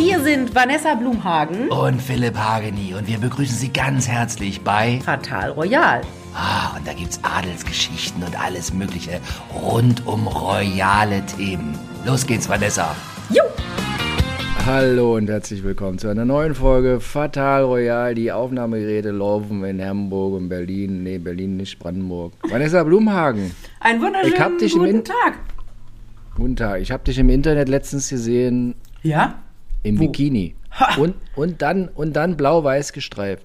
Hier sind Vanessa Blumhagen und Philipp Hageni und wir begrüßen Sie ganz herzlich bei Fatal Royal. Ah, und da gibt's Adelsgeschichten und alles Mögliche rund um royale Themen. Los geht's, Vanessa. Jo! Hallo und herzlich willkommen zu einer neuen Folge Fatal Royal. Die Aufnahmegeräte laufen in Hamburg und Berlin. Nee, Berlin nicht, Brandenburg. Vanessa Blumhagen. Ein wunderschönen guten Tag. Guten Tag. Ich habe dich im Internet letztens gesehen. Ja? Im Wo? Bikini. Und, und dann, und dann blau-weiß gestreift.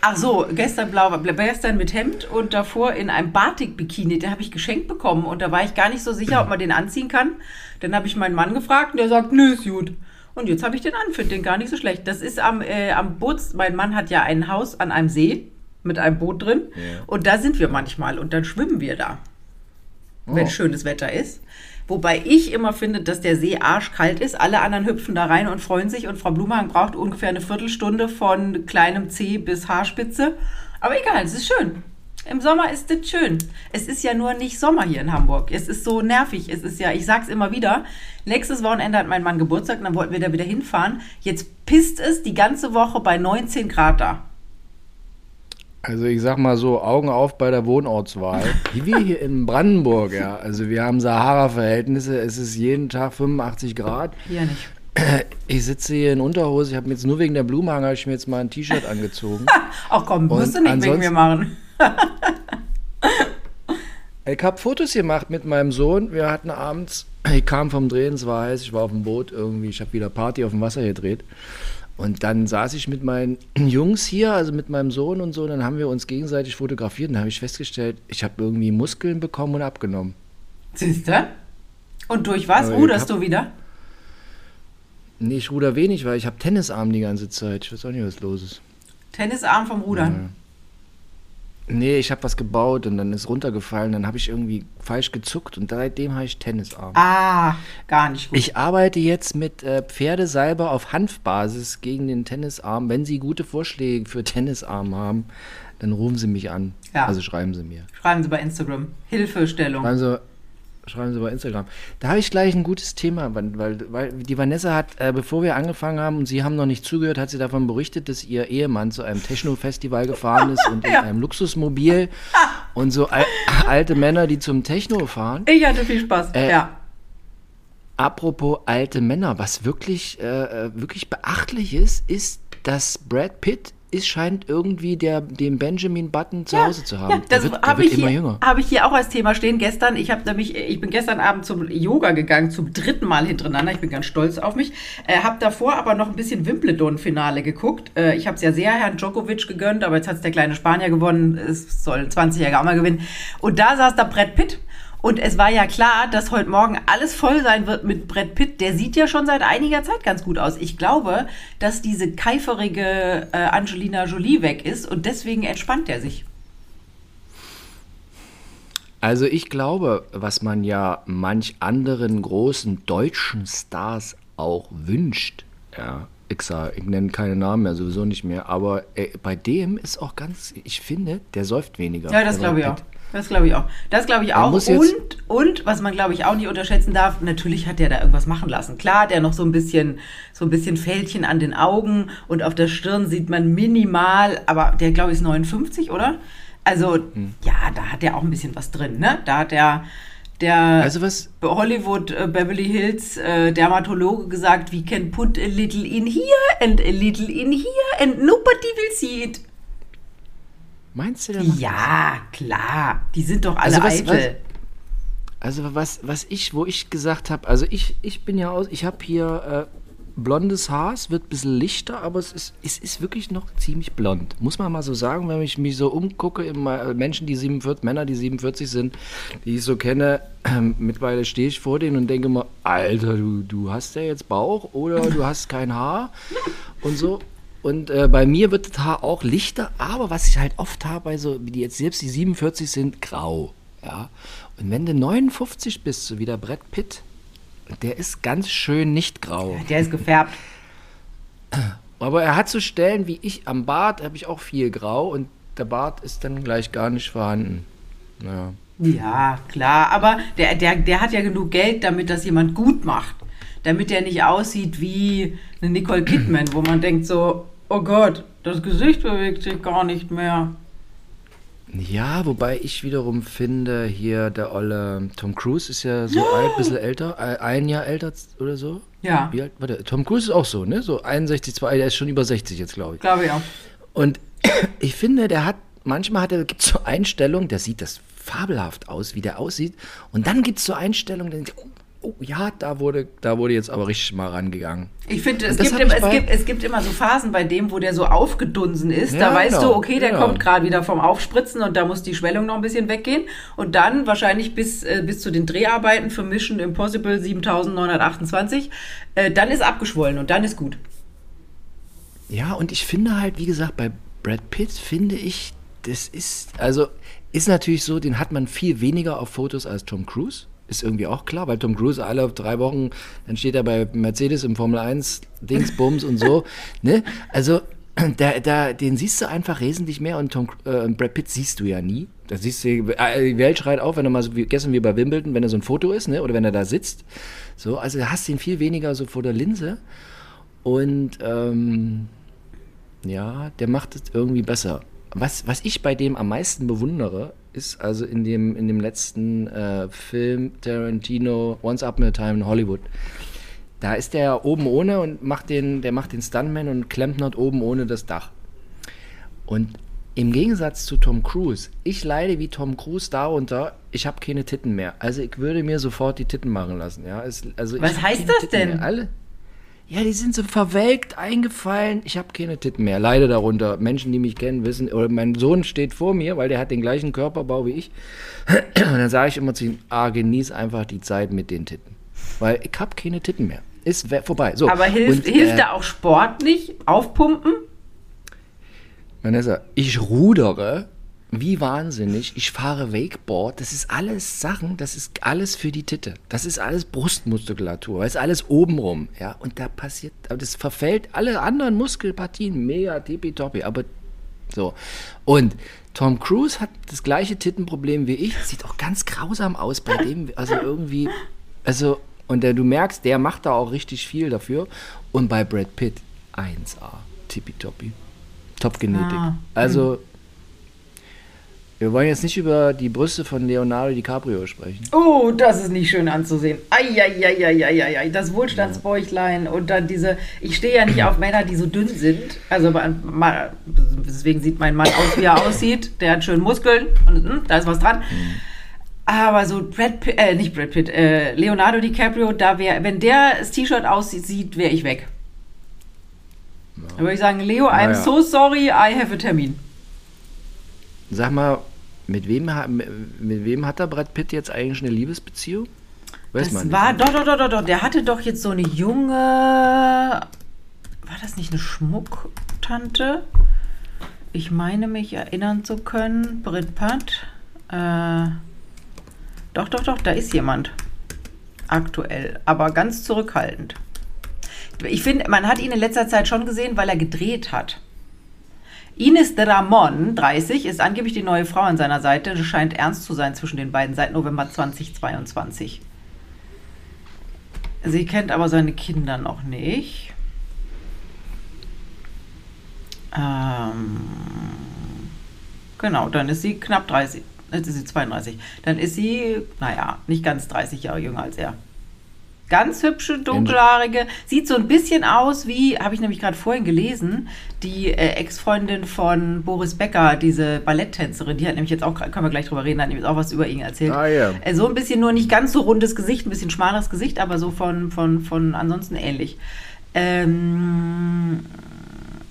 Ach so, gestern blau, gestern mit Hemd und davor in einem Batik-Bikini. Den habe ich geschenkt bekommen und da war ich gar nicht so sicher, ob man den anziehen kann. Dann habe ich meinen Mann gefragt und der sagt, nö, ist gut. Und jetzt habe ich den an, finde den gar nicht so schlecht. Das ist am, äh, am Boot, mein Mann hat ja ein Haus an einem See mit einem Boot drin ja. und da sind wir manchmal und dann schwimmen wir da, oh. wenn schönes Wetter ist. Wobei ich immer finde, dass der See arschkalt ist. Alle anderen hüpfen da rein und freuen sich. Und Frau Blumhagen braucht ungefähr eine Viertelstunde von kleinem C bis Haarspitze. Aber egal, es ist schön. Im Sommer ist es schön. Es ist ja nur nicht Sommer hier in Hamburg. Es ist so nervig. Es ist ja, ich sag's immer wieder, nächstes Wochenende hat mein Mann Geburtstag und dann wollten wir da wieder hinfahren. Jetzt pisst es die ganze Woche bei 19 Grad da. Also ich sag mal so, Augen auf bei der Wohnortswahl. Wie wir hier in Brandenburg, ja. Also wir haben Sahara-Verhältnisse, es ist jeden Tag 85 Grad. Hier nicht. Ich sitze hier in Unterhose, ich habe mir jetzt nur wegen der Blumenhang, habe ich mir jetzt mal ein T-Shirt angezogen. Ach komm, musst du nicht wegen mir machen. ich habe Fotos gemacht mit meinem Sohn. Wir hatten abends, ich kam vom Drehen, es war heiß, ich war auf dem Boot irgendwie, ich habe wieder Party auf dem Wasser gedreht. Und dann saß ich mit meinen Jungs hier, also mit meinem Sohn und so, und dann haben wir uns gegenseitig fotografiert und dann habe ich festgestellt, ich habe irgendwie Muskeln bekommen und abgenommen. Siehst du? Und durch was? Ruderst du wieder? Nee, ich ruder wenig, weil ich habe Tennisarm die ganze Zeit. Ich weiß auch nicht, was los ist. Tennisarm vom Rudern? Nee, ich habe was gebaut und dann ist runtergefallen. Dann habe ich irgendwie falsch gezuckt und seitdem habe ich Tennisarm. Ah, gar nicht gut. Ich arbeite jetzt mit äh, Pferdesalbe auf Hanfbasis gegen den Tennisarm. Wenn Sie gute Vorschläge für Tennisarm haben, dann rufen Sie mich an. Ja. Also schreiben Sie mir. Schreiben Sie bei Instagram. Hilfestellung. Also schreiben Sie bei Instagram. Da habe ich gleich ein gutes Thema, weil, weil die Vanessa hat, äh, bevor wir angefangen haben und Sie haben noch nicht zugehört, hat sie davon berichtet, dass ihr Ehemann zu einem Techno-Festival gefahren ist und ja. in einem Luxusmobil und so al alte Männer, die zum Techno fahren. Ich hatte viel Spaß, äh, ja. Apropos alte Männer, was wirklich, äh, äh wirklich beachtlich ist, ist, dass Brad Pitt ist, scheint irgendwie der, den Benjamin Button zu ja, Hause zu haben. Ja, das habe ich, hier, hab ich hier auch als Thema stehen. Gestern, ich habe nämlich, ich bin gestern Abend zum Yoga gegangen, zum dritten Mal hintereinander. Ich bin ganz stolz auf mich. Äh, habe davor aber noch ein bisschen Wimbledon-Finale geguckt. Äh, ich habe es ja sehr Herrn Djokovic gegönnt, aber jetzt hat es der kleine Spanier gewonnen. Es soll 20-Jähriger auch mal gewinnen. Und da saß da Brett Pitt und es war ja klar, dass heute Morgen alles voll sein wird mit Brett Pitt. Der sieht ja schon seit einiger Zeit ganz gut aus. Ich glaube, dass diese keiferige äh, Angelina Jolie weg ist und deswegen entspannt er sich. Also ich glaube, was man ja manch anderen großen deutschen Stars auch wünscht, ja, ich, sag, ich nenne keine Namen mehr, sowieso nicht mehr, aber äh, bei dem ist auch ganz, ich finde, der säuft weniger. Ja, das glaube ich auch. Das glaube ich auch. Das glaube ich auch. Und, und, was man, glaube ich, auch nicht unterschätzen darf, natürlich hat der da irgendwas machen lassen. Klar, der noch so ein bisschen, so ein bisschen Fältchen an den Augen und auf der Stirn sieht man minimal, aber der, glaube ich, ist 59, oder? Also, hm. ja, da hat er auch ein bisschen was drin, ne? Da hat der, der also was? Hollywood äh, Beverly Hills äh, Dermatologe gesagt, we can put a little in here and a little in here and nobody will see it. Meinst du der Ja, klar. Die sind doch alle also was, eitel. Was, also was, was ich, wo ich gesagt habe, also ich, ich bin ja aus, ich habe hier äh, blondes Haar, es wird ein bisschen lichter, aber es ist, es ist wirklich noch ziemlich blond. Muss man mal so sagen, wenn ich mich so umgucke, immer Menschen, die 47, Männer, die 47 sind, die ich so kenne, äh, mittlerweile stehe ich vor denen und denke mal, Alter, du, du hast ja jetzt Bauch oder du hast kein Haar und so. Und äh, bei mir wird das Haar auch lichter, aber was ich halt oft habe, bei so, wie die jetzt selbst die 47 sind, grau. Ja. Und wenn du 59 bist, so wie der Brett Pitt, der ist ganz schön nicht grau. Der ist gefärbt. Aber er hat so Stellen wie ich am Bart, habe ich auch viel grau und der Bart ist dann gleich gar nicht vorhanden. Ja, ja klar, aber der, der, der hat ja genug Geld, damit das jemand gut macht. Damit der nicht aussieht wie eine Nicole Kidman, wo man denkt so, oh Gott, das Gesicht bewegt sich gar nicht mehr. Ja, wobei ich wiederum finde, hier der olle Tom Cruise ist ja so alt, bisschen älter, äh, ein Jahr älter oder so. Ja. Wie alt war der? Tom Cruise ist auch so, ne? So 61, 2, der ist schon über 60 jetzt, glaube ich. Glaube auch. Und ich finde, der hat, manchmal hat er, gibt es so Einstellungen, der sieht das fabelhaft aus, wie der aussieht. Und dann gibt es so Einstellungen, dann oh, oh ja, da wurde, da wurde jetzt aber richtig mal rangegangen. Ich finde, es, gibt immer- es, gibt, es gibt immer so Phasen bei dem, wo der so aufgedunsen ist. Ja, da weißt genau, du, okay, der genau. kommt gerade wieder vom Aufspritzen und da muss die Schwellung noch ein bisschen weggehen. Und dann wahrscheinlich bis, äh, bis zu den Dreharbeiten für Mission Impossible 7928, äh, dann ist abgeschwollen und dann ist gut. Ja, und ich finde halt, wie gesagt, bei Brad Pitt finde ich, das ist, also ist natürlich so, den hat man viel weniger auf Fotos als Tom Cruise. Ist irgendwie auch klar, weil Tom Cruise alle drei Wochen, dann steht er bei Mercedes im Formel 1, Dingsbums und so. Ne? Also, da, da, den siehst du einfach wesentlich mehr und Tom, äh, Brad Pitt siehst du ja nie. Da siehst du, äh, die Welt schreit auf, wenn er mal so wie gestern wie bei Wimbledon, wenn er so ein Foto ist, ne? Oder wenn er da sitzt. So, also hast du ihn viel weniger so vor der Linse. Und ähm, ja, der macht es irgendwie besser. Was, was ich bei dem am meisten bewundere, ist also in dem, in dem letzten äh, Film Tarantino Once Upon a Time in Hollywood. Da ist der oben ohne und macht den, der macht den Stuntman und klempnert oben ohne das Dach. Und im Gegensatz zu Tom Cruise, ich leide wie Tom Cruise darunter, ich habe keine Titten mehr. Also ich würde mir sofort die Titten machen lassen. Ja? Es, also Was heißt das Titten denn? Alle, ja, die sind so verwelkt, eingefallen. Ich habe keine Titten mehr. Leide darunter. Menschen, die mich kennen, wissen, oder mein Sohn steht vor mir, weil der hat den gleichen Körperbau wie ich. Und dann sage ich immer zu ihm, ah, genieß einfach die Zeit mit den Titten. Weil ich habe keine Titten mehr. Ist vorbei. So, Aber hilft, und, hilft äh, da auch Sport nicht? Aufpumpen? Vanessa, ich rudere wie wahnsinnig. Ich fahre Wakeboard. Das ist alles Sachen, das ist alles für die Titte. Das ist alles Brustmuskulatur. Das ist alles obenrum. Ja, und da passiert, aber das verfällt alle anderen Muskelpartien mega tippitoppi. Aber so. Und Tom Cruise hat das gleiche Tittenproblem wie ich. Sieht auch ganz grausam aus bei dem. Also irgendwie, also, und der, du merkst, der macht da auch richtig viel dafür. Und bei Brad Pitt 1A. Tippitoppi. Top-Genetik. Ah, Also, wir wollen jetzt nicht über die Brüste von Leonardo DiCaprio sprechen. Oh, das ist nicht schön anzusehen. Eieieiei, das Wohlstandsbäuchlein und dann diese. Ich stehe ja nicht auf Männer, die so dünn sind. Also deswegen sieht mein Mann aus, wie er aussieht. Der hat schön Muskeln und hm, da ist was dran. Aber so Brad Pitt, äh, nicht Brad Pitt, äh, Leonardo DiCaprio, da wäre, wenn der das T-Shirt aussieht, wäre ich weg. Da würde ich sagen, Leo, I'm Naja. so sorry, I have a Termin. Sag mal, mit wem, mit wem hat der Brad Pitt jetzt eigentlich eine Liebesbeziehung? Weiß Das man nicht. war, doch, doch, doch, doch, doch, der hatte doch jetzt so eine junge, war das nicht eine Schmucktante? Ich meine mich erinnern zu können, Brit Pat. Äh, doch, doch, doch, da ist jemand. Aktuell, aber ganz zurückhaltend. Ich finde, man hat ihn in letzter Zeit schon gesehen, weil er gedreht hat. Ines de Ramon, 30, ist angeblich die neue Frau an seiner Seite. Es scheint ernst zu sein zwischen den beiden seit November 2022. Sie kennt aber seine Kinder noch nicht. Ähm, genau, dann ist sie knapp 30. Jetzt ist sie 32. Dann ist sie, naja, nicht ganz 30 Jahre jünger als er. Ganz hübsche, dunkelhaarige. Sieht so ein bisschen aus wie, habe ich nämlich gerade vorhin gelesen, die äh, Ex-Freundin von Boris Becker, diese Balletttänzerin, die hat nämlich jetzt auch, können wir gleich drüber reden, hat nämlich auch was über ihn erzählt. Ah, ja. Äh, so ein bisschen nur nicht ganz so rundes Gesicht, ein bisschen schmaleres Gesicht, aber so von, von, von ansonsten ähnlich. Ähm,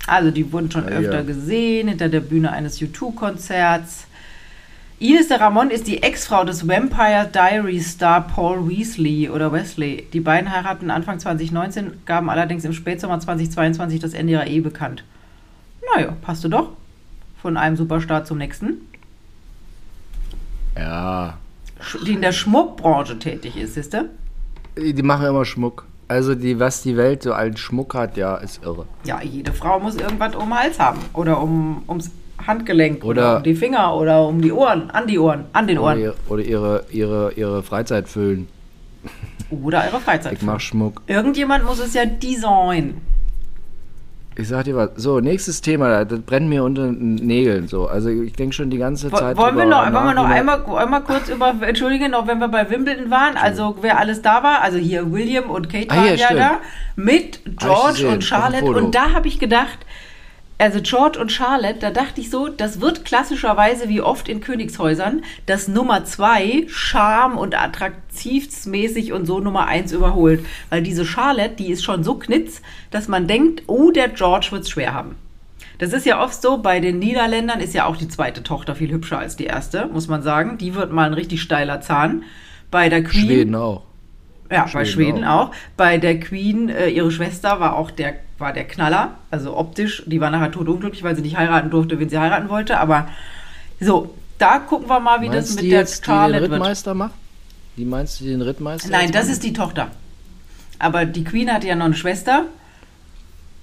also die wurden schon Ah, öfter ja. gesehen, hinter der Bühne eines U2-Konzerts. Ines de Ramon ist die Ex-Frau des Vampire Diaries Star Paul Weasley oder Wesley. Die beiden heiraten Anfang 2019, gaben allerdings im Spätsommer 2022 das Ende ihrer Ehe bekannt. Naja, passte doch. Von einem Superstar zum nächsten. Ja. Die in der Schmuckbranche tätig ist, siehst du? Die die machen immer Schmuck. Also die, was die Welt so als Schmuck hat, ja, ist irre. Ja, jede Frau muss irgendwas um den Hals haben. Oder um, ums Handgelenk. Oder, Oder- um die Finger. Oder um die Ohren. An die Ohren. An den Ohren. oder ihre, ihre, ihre Freizeit füllen. Oder Ich Freizeit. mach Schmuck. Irgendjemand muss es ja designen. Ich sag dir was. So, nächstes Thema. Das brennt mir unter den Nägeln. So, also ich denke schon die ganze Zeit. Wollen wir noch, wollen wir noch einmal, einmal kurz über, entschuldige noch, wenn wir bei Wimbledon waren, also wer alles da war, also hier William und Kate Ah, waren ja, ja da, mit George gesehen, und Charlotte und da habe ich gedacht, also George und Charlotte, da dachte ich so, das wird klassischerweise wie oft in Königshäusern das Nummer zwei Charme und attraktivsmäßig und so Nummer eins überholt. Weil diese Charlotte, die ist schon so knitz, dass man denkt, oh, der George wird's schwer haben. Das ist ja oft so, bei den Niederländern ist ja auch die zweite Tochter viel hübscher als die erste, muss man sagen. Die wird mal ein richtig steiler Zahn. Bei der Queen. Schweden auch. Ja, bei Schweden Schweden auch. Bei der Queen, äh, ihre Schwester war auch der, war der Knaller, also optisch. Die war nachher totunglücklich, weil sie nicht heiraten durfte, wen sie heiraten wollte. Aber so, da gucken wir mal, wie das Meinst mit die der jetzt, die den Charlotte wird. Rittmeister macht? Die meinst du den Rittmeister? Nein, das macht? ist die Tochter. Aber die Queen hatte ja noch eine Schwester,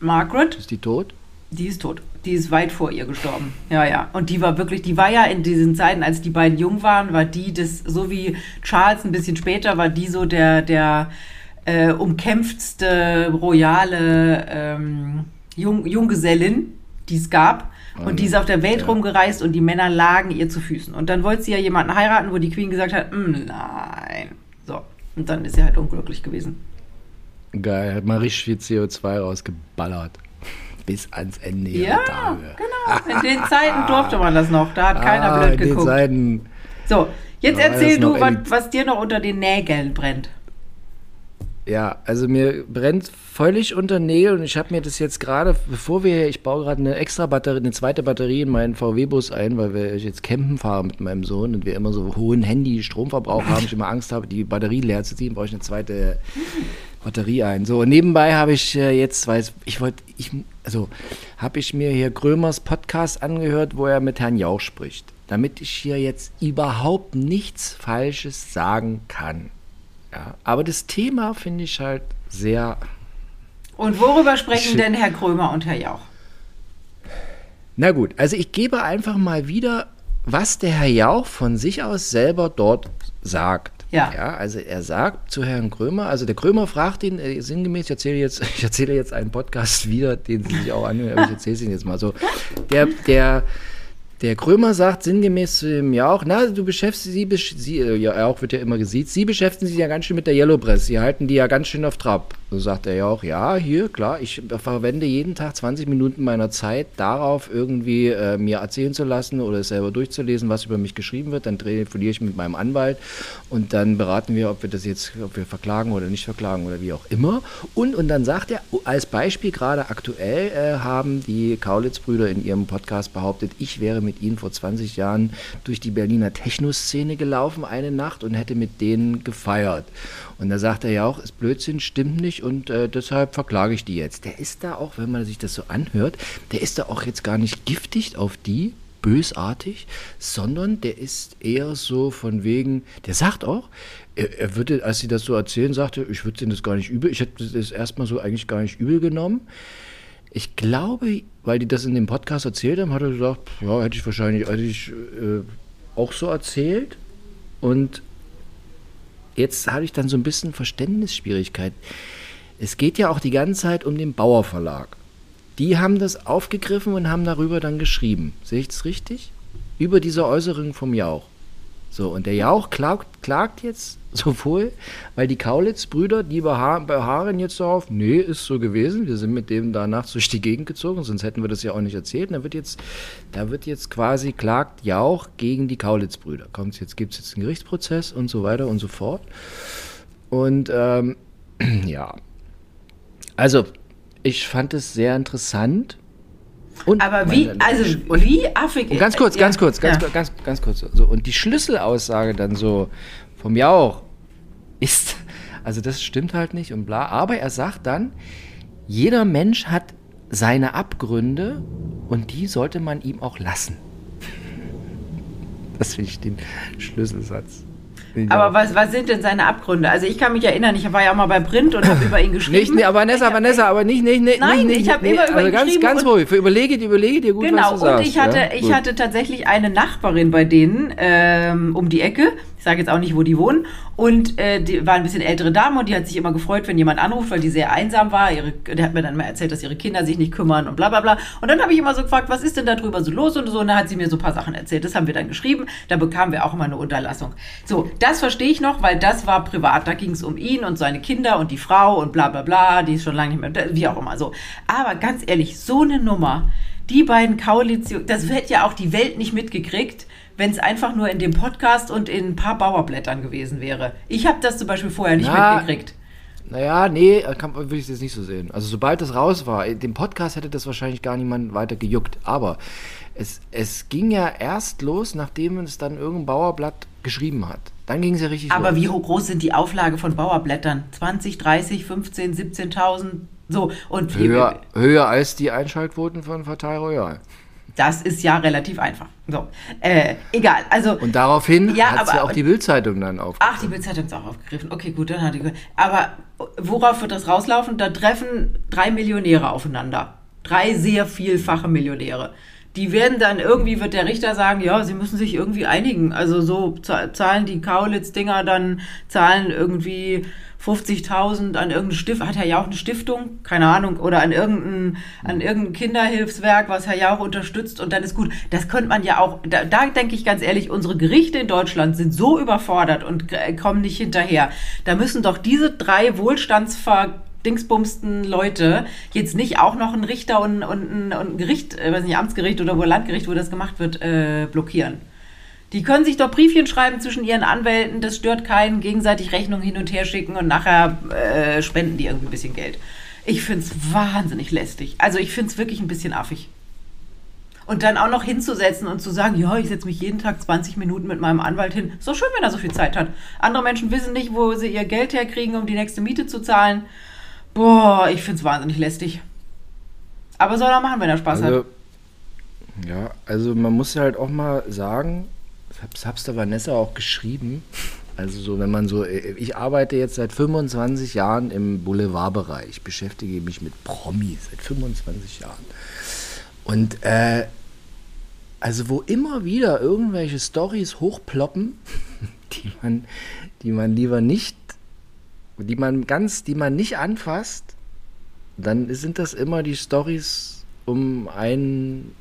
Margaret. Ist die tot? Die ist tot. Die ist weit vor ihr gestorben. Ja, ja. Und die war wirklich, die war ja in diesen Zeiten, als die beiden jung waren, war die das, so wie Charles ein bisschen später, war die so der, der äh, umkämpftste, royale ähm, Jung, Junggesellin, die es gab. Und die ist auf der Welt Ja. rumgereist und die Männer lagen ihr zu Füßen. Und dann wollte sie ja jemanden heiraten, wo die Queen gesagt hat, "Mm, nein. So. Und dann ist sie halt unglücklich gewesen. Geil, hat mal richtig viel CO2 rausgeballert. Bis ans Ende Ja, ihrer Tage. genau. In den Zeiten durfte man das noch. Da hat keiner ah, blöd in den geguckt. Seiten. So, jetzt erzähl du, was, was dir noch unter den Nägeln brennt. Ja, also mir brennt völlig unter den Nägeln und ich habe mir das jetzt gerade, bevor wir, ich baue gerade eine extra Batterie, eine zweite Batterie in meinen VW-Bus ein, weil wir jetzt campen fahren mit meinem Sohn und wir immer so hohen Handy-Stromverbrauch haben, ich immer Angst habe, die Batterie leer zu ziehen, brauche ich eine zweite Batterie ein. So, und nebenbei habe ich äh, jetzt, weil ich wollte, ich, also habe ich mir hier Krömers Podcast angehört, wo er mit Herrn Jauch spricht, damit ich hier jetzt überhaupt nichts Falsches sagen kann. Ja, aber das Thema finde ich halt sehr. Und worüber sprechen denn Herr Krömer und Herr Jauch? Na gut, also ich gebe einfach mal wieder, was der Herr Jauch von sich aus selber dort sagt. Ja. ja also er sagt zu Herrn Krömer, also der Krömer fragt ihn äh, sinngemäß, ich erzähle jetzt, ich erzähle jetzt einen Podcast wieder, den Sie sich auch anhören, aber ich erzähle es Ihnen jetzt mal so. Der, der, der Krömer sagt sinngemäß zu dem Jauch, na, du beschäftigst Sie, besch- Sie äh, ja, Jauch wird ja immer gesiezt, Sie beschäftigen sich ja ganz schön mit der Yellow Press, Sie halten die ja ganz schön auf Trab. So sagt der Jauch, ja, hier, klar, ich verwende jeden Tag 20 Minuten meiner Zeit darauf, irgendwie äh, mir erzählen zu lassen oder es selber durchzulesen, was über mich geschrieben wird. Dann telefoniere ich mit meinem Anwalt und dann beraten wir, ob wir das jetzt, ob wir verklagen oder nicht verklagen oder wie auch immer. Und, und dann sagt er, als Beispiel gerade aktuell äh, haben die Kaulitz-Brüder in ihrem Podcast behauptet, ich wäre mit ihnen vor 20 Jahren durch die Berliner Techno-Szene gelaufen eine Nacht und hätte mit denen gefeiert. Und da sagt er ja auch, ist Blödsinn, stimmt nicht und äh, deshalb verklage ich die jetzt. Der ist da auch, wenn man sich das so anhört, der ist da auch jetzt gar nicht giftig auf die, bösartig, sondern der ist eher so von wegen, der sagt auch, er, er würde, als sie das so erzählen, sagte, ich würde denen das gar nicht übel, ich hätte das erstmal so eigentlich gar nicht übel genommen. Ich glaube, weil die das in dem Podcast erzählt haben, hat er gesagt, ja, hätte ich wahrscheinlich hätte ich, äh, auch so erzählt. Und jetzt hatte ich dann so ein bisschen Verständnisschwierigkeit. Es geht ja auch die ganze Zeit um den Bauer Verlag. Die haben das aufgegriffen und haben darüber dann geschrieben. Sehe ich das richtig? Über diese Äußerung vom Jauch. So, und der Jauch klagt, klagt jetzt sowohl, weil die Kaulitz-Brüder, die beha beharren jetzt darauf, nee, ist so gewesen, wir sind mit dem da nachts durch die Gegend gezogen, sonst hätten wir das ja auch nicht erzählt. Und da wird jetzt, da wird jetzt quasi klagt Jauch gegen die Kaulitz-Brüder. Kommt jetzt, gibt es jetzt einen Gerichtsprozess und so weiter und so fort. Und ähm, ja, also ich fand es sehr interessant. Und Aber wie, also und, wie affig. und ganz kurz, ja, ganz kurz, ganz, ja. ganz, ganz kurz. So, und die Schlüsselaussage dann so vom Jauch ist, also das stimmt halt nicht und bla. Aber er sagt dann, jeder Mensch hat seine Abgründe und die sollte man ihm auch lassen. Das finde ich den Schlüsselsatz. Aber was, was sind denn seine Abgründe? Also ich kann mich erinnern, ich war ja auch mal bei Print und habe über ihn geschrieben. Nicht, nee, aber Vanessa, Vanessa, aber nicht, nicht, nicht, Nein, nicht, ich hab nicht, immer über also ihn ganz, geschrieben ganz ruhig. Überlege, dir- überlege dir gut, Genau, was du sagst. und ich hatte, ja? ich Gut. hatte tatsächlich eine Nachbarin bei denen ähm, um die Ecke. Ich sage jetzt auch nicht, wo die wohnen. Und äh, die war ein bisschen ältere Dame und die hat sich immer gefreut, wenn jemand anruft, weil die sehr einsam war. Ihre, der hat mir dann mal erzählt, dass ihre Kinder sich nicht kümmern und bla bla bla. Und dann habe ich immer so gefragt, was ist denn da drüber so los und so. Und dann hat sie mir so ein paar Sachen erzählt. Das haben wir dann geschrieben. Da bekamen wir auch immer eine Unterlassung. So, das verstehe ich noch, weil das war privat. Da ging es um ihn und seine Kinder und die Frau und bla bla bla. Die ist schon lange nicht mehr, wie auch immer so. Aber ganz ehrlich, so eine Nummer, die beiden Koalitionen, das hätte ja auch die Welt nicht mitgekriegt wenn es einfach nur in dem Podcast und in ein paar Bauerblättern gewesen wäre. Ich habe das zum Beispiel vorher nicht Na, mitgekriegt. Naja, nee, kann, würde ich das nicht so sehen. Also sobald das raus war, in dem Podcast hätte das wahrscheinlich gar niemand weiter gejuckt. Aber es, es ging ja erst los, nachdem es dann irgendein Bauerblatt geschrieben hat. Dann ging es ja richtig Aber los. wie groß sind die Auflage von Bauerblättern? 20, 30, 15, 17.000? So, und höher, höher als die Einschaltquoten von Fatal Royal. Das ist ja relativ einfach. So, äh, egal. Also und daraufhin ja, hat ja auch die Bildzeitung dann aufgegriffen. Ach, die Bildzeitung ist auch aufgegriffen. Okay, gut, dann hat die. Aber worauf wird das rauslaufen? Da treffen drei Millionäre aufeinander. Drei sehr vielfache Millionäre. Die werden dann irgendwie, wird der Richter sagen, ja, sie müssen sich irgendwie einigen. Also so zahlen die Kaulitz-Dinger dann, zahlen irgendwie 50.000 an irgendeine Stiftung, hat Herr Jauch eine Stiftung, keine Ahnung, oder an irgendein, an irgendein Kinderhilfswerk, was Herr Jauch unterstützt und dann ist gut. Das könnte man ja auch, da, da denke ich ganz ehrlich, unsere Gerichte in Deutschland sind so überfordert und kommen nicht hinterher. Da müssen doch diese drei Wohlstandsver dingsbumsten Leute jetzt nicht auch noch einen Richter und, und, ein, und ein Gericht, äh, weiß nicht, Amtsgericht oder wo Landgericht, wo das gemacht wird, äh, blockieren. Die können sich doch Briefchen schreiben zwischen ihren Anwälten, das stört keinen, gegenseitig Rechnungen hin und her schicken und nachher äh, spenden die irgendwie ein bisschen Geld. Ich finde es wahnsinnig lästig. Also ich finde es wirklich ein bisschen affig. Und dann auch noch hinzusetzen und zu sagen, ja, ich setze mich jeden Tag 20 Minuten mit meinem Anwalt hin. Ist doch schön, wenn er so viel Zeit hat. Andere Menschen wissen nicht, wo sie ihr Geld herkriegen, um die nächste Miete zu zahlen. Boah, ich finde es wahnsinnig lästig. Aber soll er machen, wenn er Spaß also, hat. Ja, also man muss ja halt auch mal sagen, hab's, hab's der Vanessa auch geschrieben. Also so, wenn man so, ich arbeite jetzt seit 25 Jahren im Boulevardbereich, beschäftige mich mit Promis seit 25 Jahren. Und äh, also wo immer wieder irgendwelche Stories hochploppen, die man, die man lieber nicht, die man ganz, die man nicht anfasst, dann sind das immer die Stories um einen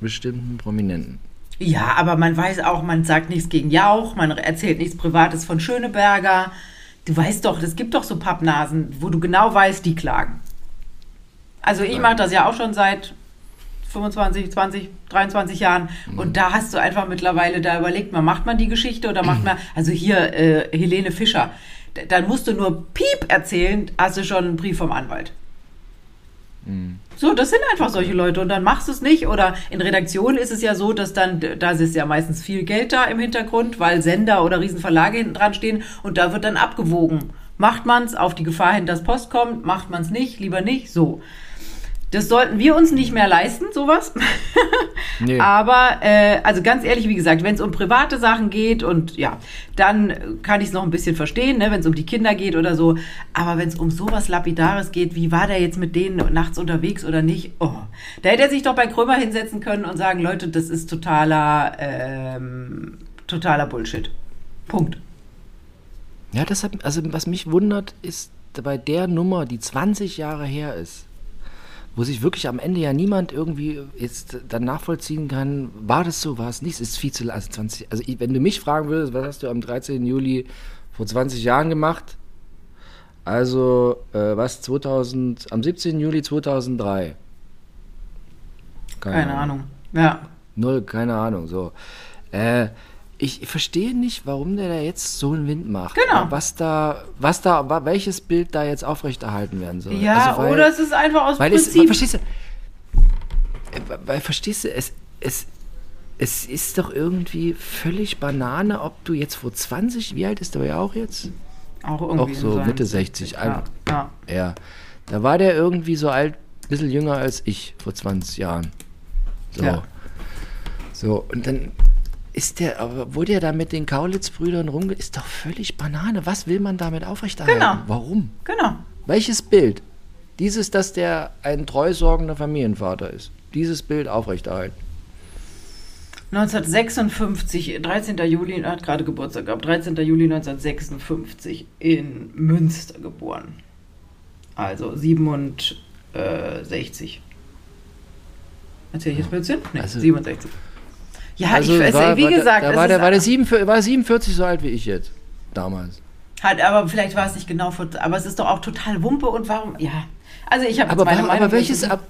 bestimmten Prominenten. Ja, aber man weiß auch, man sagt nichts gegen Jauch, man erzählt nichts Privates von Schöneberger. Du weißt doch, es gibt doch so Pappnasen, wo du genau weißt, die klagen. Also ich mache das ja auch schon seit 25, 20, 23 Jahren. Mhm. Und da hast du einfach mittlerweile, da überlegt man, macht man die Geschichte oder macht man, also hier äh, Helene Fischer, dann musst du nur Piep erzählen, hast du schon einen Brief vom Anwalt. Mhm. So, das sind einfach solche Leute und dann machst du es nicht. Oder in Redaktionen ist es ja so, dass dann, da ist ja meistens viel Geld da im Hintergrund, weil Sender oder Riesenverlage hinten dran stehen und da wird dann abgewogen. Macht man es auf die Gefahr hin, dass Post kommt, macht man es nicht, lieber nicht, so. Das sollten wir uns nicht mehr leisten, sowas. nee. Aber, äh, also ganz ehrlich, wie gesagt, wenn es um private Sachen geht und ja, dann kann ich es noch ein bisschen verstehen, ne, wenn es um die Kinder geht oder so. Aber wenn es um sowas Lapidares geht, wie war der jetzt mit denen nachts unterwegs oder nicht? Oh, da hätte er sich doch bei Krömer hinsetzen können und sagen, Leute, das ist totaler, ähm, totaler Bullshit. Punkt. Ja, deshalb, also was mich wundert, ist bei der Nummer, die 20 Jahre her ist, wo sich wirklich am Ende ja niemand irgendwie jetzt dann nachvollziehen kann, war das so, war es nicht, es ist viel zu also 20, also wenn du mich fragen würdest, was hast du am 13. Juli vor 20 Jahren gemacht? Also, äh, was 2000 am 17. Juli 2003? Keine, keine Ahnung. Ahnung. Ja. Null, keine Ahnung, so. Äh, ich verstehe nicht, warum der da jetzt so einen Wind macht. Genau. Was da, was da, welches Bild da jetzt aufrechterhalten werden soll. Ja, also weil, oder es ist einfach aus weil Prinzip. Es, verstehst du? Weil, verstehst du, es, es, es ist doch irgendwie völlig Banane, ob du jetzt vor 20, wie alt ist der ja auch jetzt? Auch irgendwie. Auch so Mitte 60. Ja, ja. ja. Da war der irgendwie so alt, ein bisschen jünger als ich vor 20 Jahren. So. Ja. So, und dann ist der, aber wo der da mit den Kaulitz-Brüdern rumgeht, ist doch völlig Banane. Was will man damit aufrechterhalten? Genau. Warum? Genau. Welches Bild? Dieses, dass der ein treu sorgender Familienvater ist. Dieses Bild aufrechterhalten. 1956, 13. Juli, er hat gerade Geburtstag gehabt, 13. Juli 1956 in Münster geboren. Also 67. Erzähl ich jetzt Blödsinn? Nee, Also- 67. Ja, Also ich weiß, war, wie gesagt, da, es war, der, war, der 47, war 47 so alt wie ich jetzt. Damals. hat, aber vielleicht war es nicht genau, vor, aber es ist doch auch total Wumpe und warum, ja. Also ich habe jetzt meine Meinung. aber, welches, ab,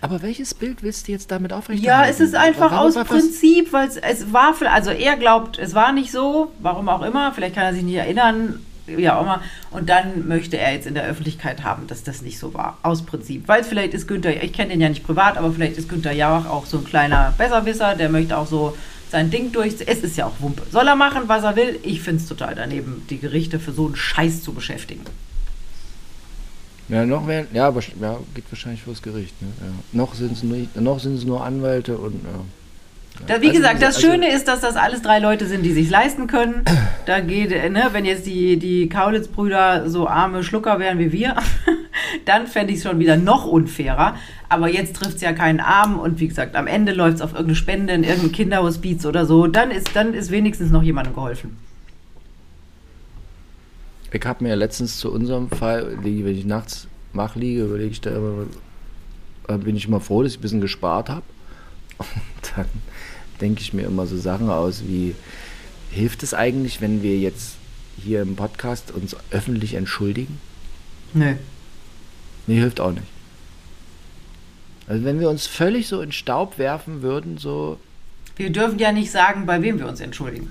aber welches Bild willst du jetzt damit aufrechterhalten? Ja, es ist einfach Warum- aus Prinzip, weil es, es war, also er glaubt, es war nicht so, warum auch immer, vielleicht kann er sich nicht erinnern, wie auch immer. Und dann möchte er jetzt in der Öffentlichkeit haben, dass das nicht so war, aus Prinzip. Weil vielleicht ist Günther, ich kenne den ja nicht privat, aber vielleicht ist Günther Jauch auch so ein kleiner Besserwisser, der möchte auch so sein Ding durch. Es ist ja auch Wumpe. Soll er machen, was er will? Ich finde es total daneben, die Gerichte für so einen Scheiß zu beschäftigen. Ja, noch werden, ja, ja, geht wahrscheinlich vors Gericht. Ne? Ja. Noch sind es nur, nur Anwälte und ja. Da, wie Also, gesagt, das also- Schöne ist, dass das alles drei Leute sind, die sich leisten können. Da geht, äh, ne, wenn jetzt die, die Kaulitz-Brüder so arme Schlucker wären wie wir, dann fände ich es schon wieder noch unfairer. Aber jetzt trifft es ja keinen Arm und wie gesagt, am Ende läuft es auf irgendeine Spende in irgendein Kinderhospiz oder so. Dann ist, dann ist wenigstens noch jemandem geholfen. Ich habe mir ja letztens zu unserem Fall, wenn ich nachts wach liege, überlege ich da immer, äh, bin ich immer froh, dass ich ein bisschen gespart habe. Und dann denke ich mir immer so Sachen aus wie, hilft es eigentlich, wenn wir jetzt hier im Podcast uns öffentlich entschuldigen? Nö. Nee, hilft auch nicht. Also wenn wir uns völlig so in Staub werfen würden, so, Wir dürfen ja nicht sagen, bei wem wir uns entschuldigen.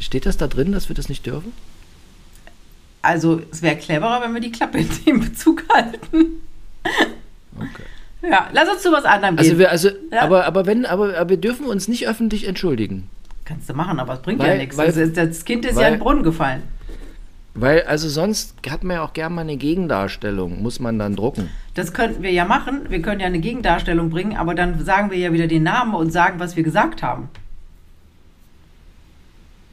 steht das da drin, dass wir das nicht dürfen? Also es wäre cleverer, wenn wir die Klappe in dem Bezug halten. Okay. Ja, lass uns zu was anderem gehen. Also wir, also, Ja. aber, aber wenn, aber, aber wir dürfen uns nicht öffentlich entschuldigen. Kannst du machen, aber es bringt Weil- ja nichts. weil- Das, das Kind ist ja weil- in den Brunnen gefallen. Weil, also sonst hat man ja auch gerne mal eine Gegendarstellung, muss man dann drucken. Das könnten wir ja machen. Wir können ja eine Gegendarstellung bringen, aber dann sagen wir ja wieder den Namen und sagen, was wir gesagt haben.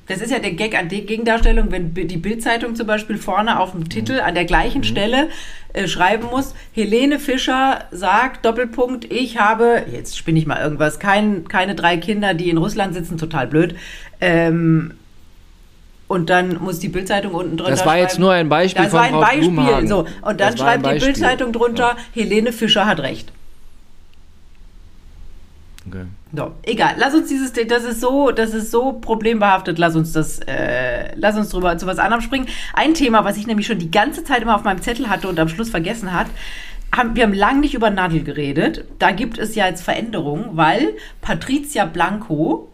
Das ist ja der Gag an der Gegendarstellung, wenn die Bildzeitung zum Beispiel vorne auf dem Titel an der gleichen Stelle äh, schreiben muss, Helene Fischer sagt, Doppelpunkt, ich habe, jetzt spinne ich mal irgendwas, kein, keine drei Kinder, die in Russland sitzen, total blöd. Ähm, und dann muss die Bildzeitung unten drunter Das war jetzt schreiben- nur ein Beispiel das war ein Beispiel. So. Und dann schreibt die. Bildzeitung drunter, Helene Fischer hat recht. Okay. So, egal. Lass uns dieses, das ist so, das ist so problembehaftet. Lass uns das, äh, lass uns drüber zu was anderem springen. Ein Thema, was ich nämlich schon die ganze Zeit immer auf meinem Zettel hatte und am Schluss vergessen hat. Haben, wir haben lange nicht über Nadel geredet. Da gibt es ja jetzt Veränderungen, weil Patricia Blanco,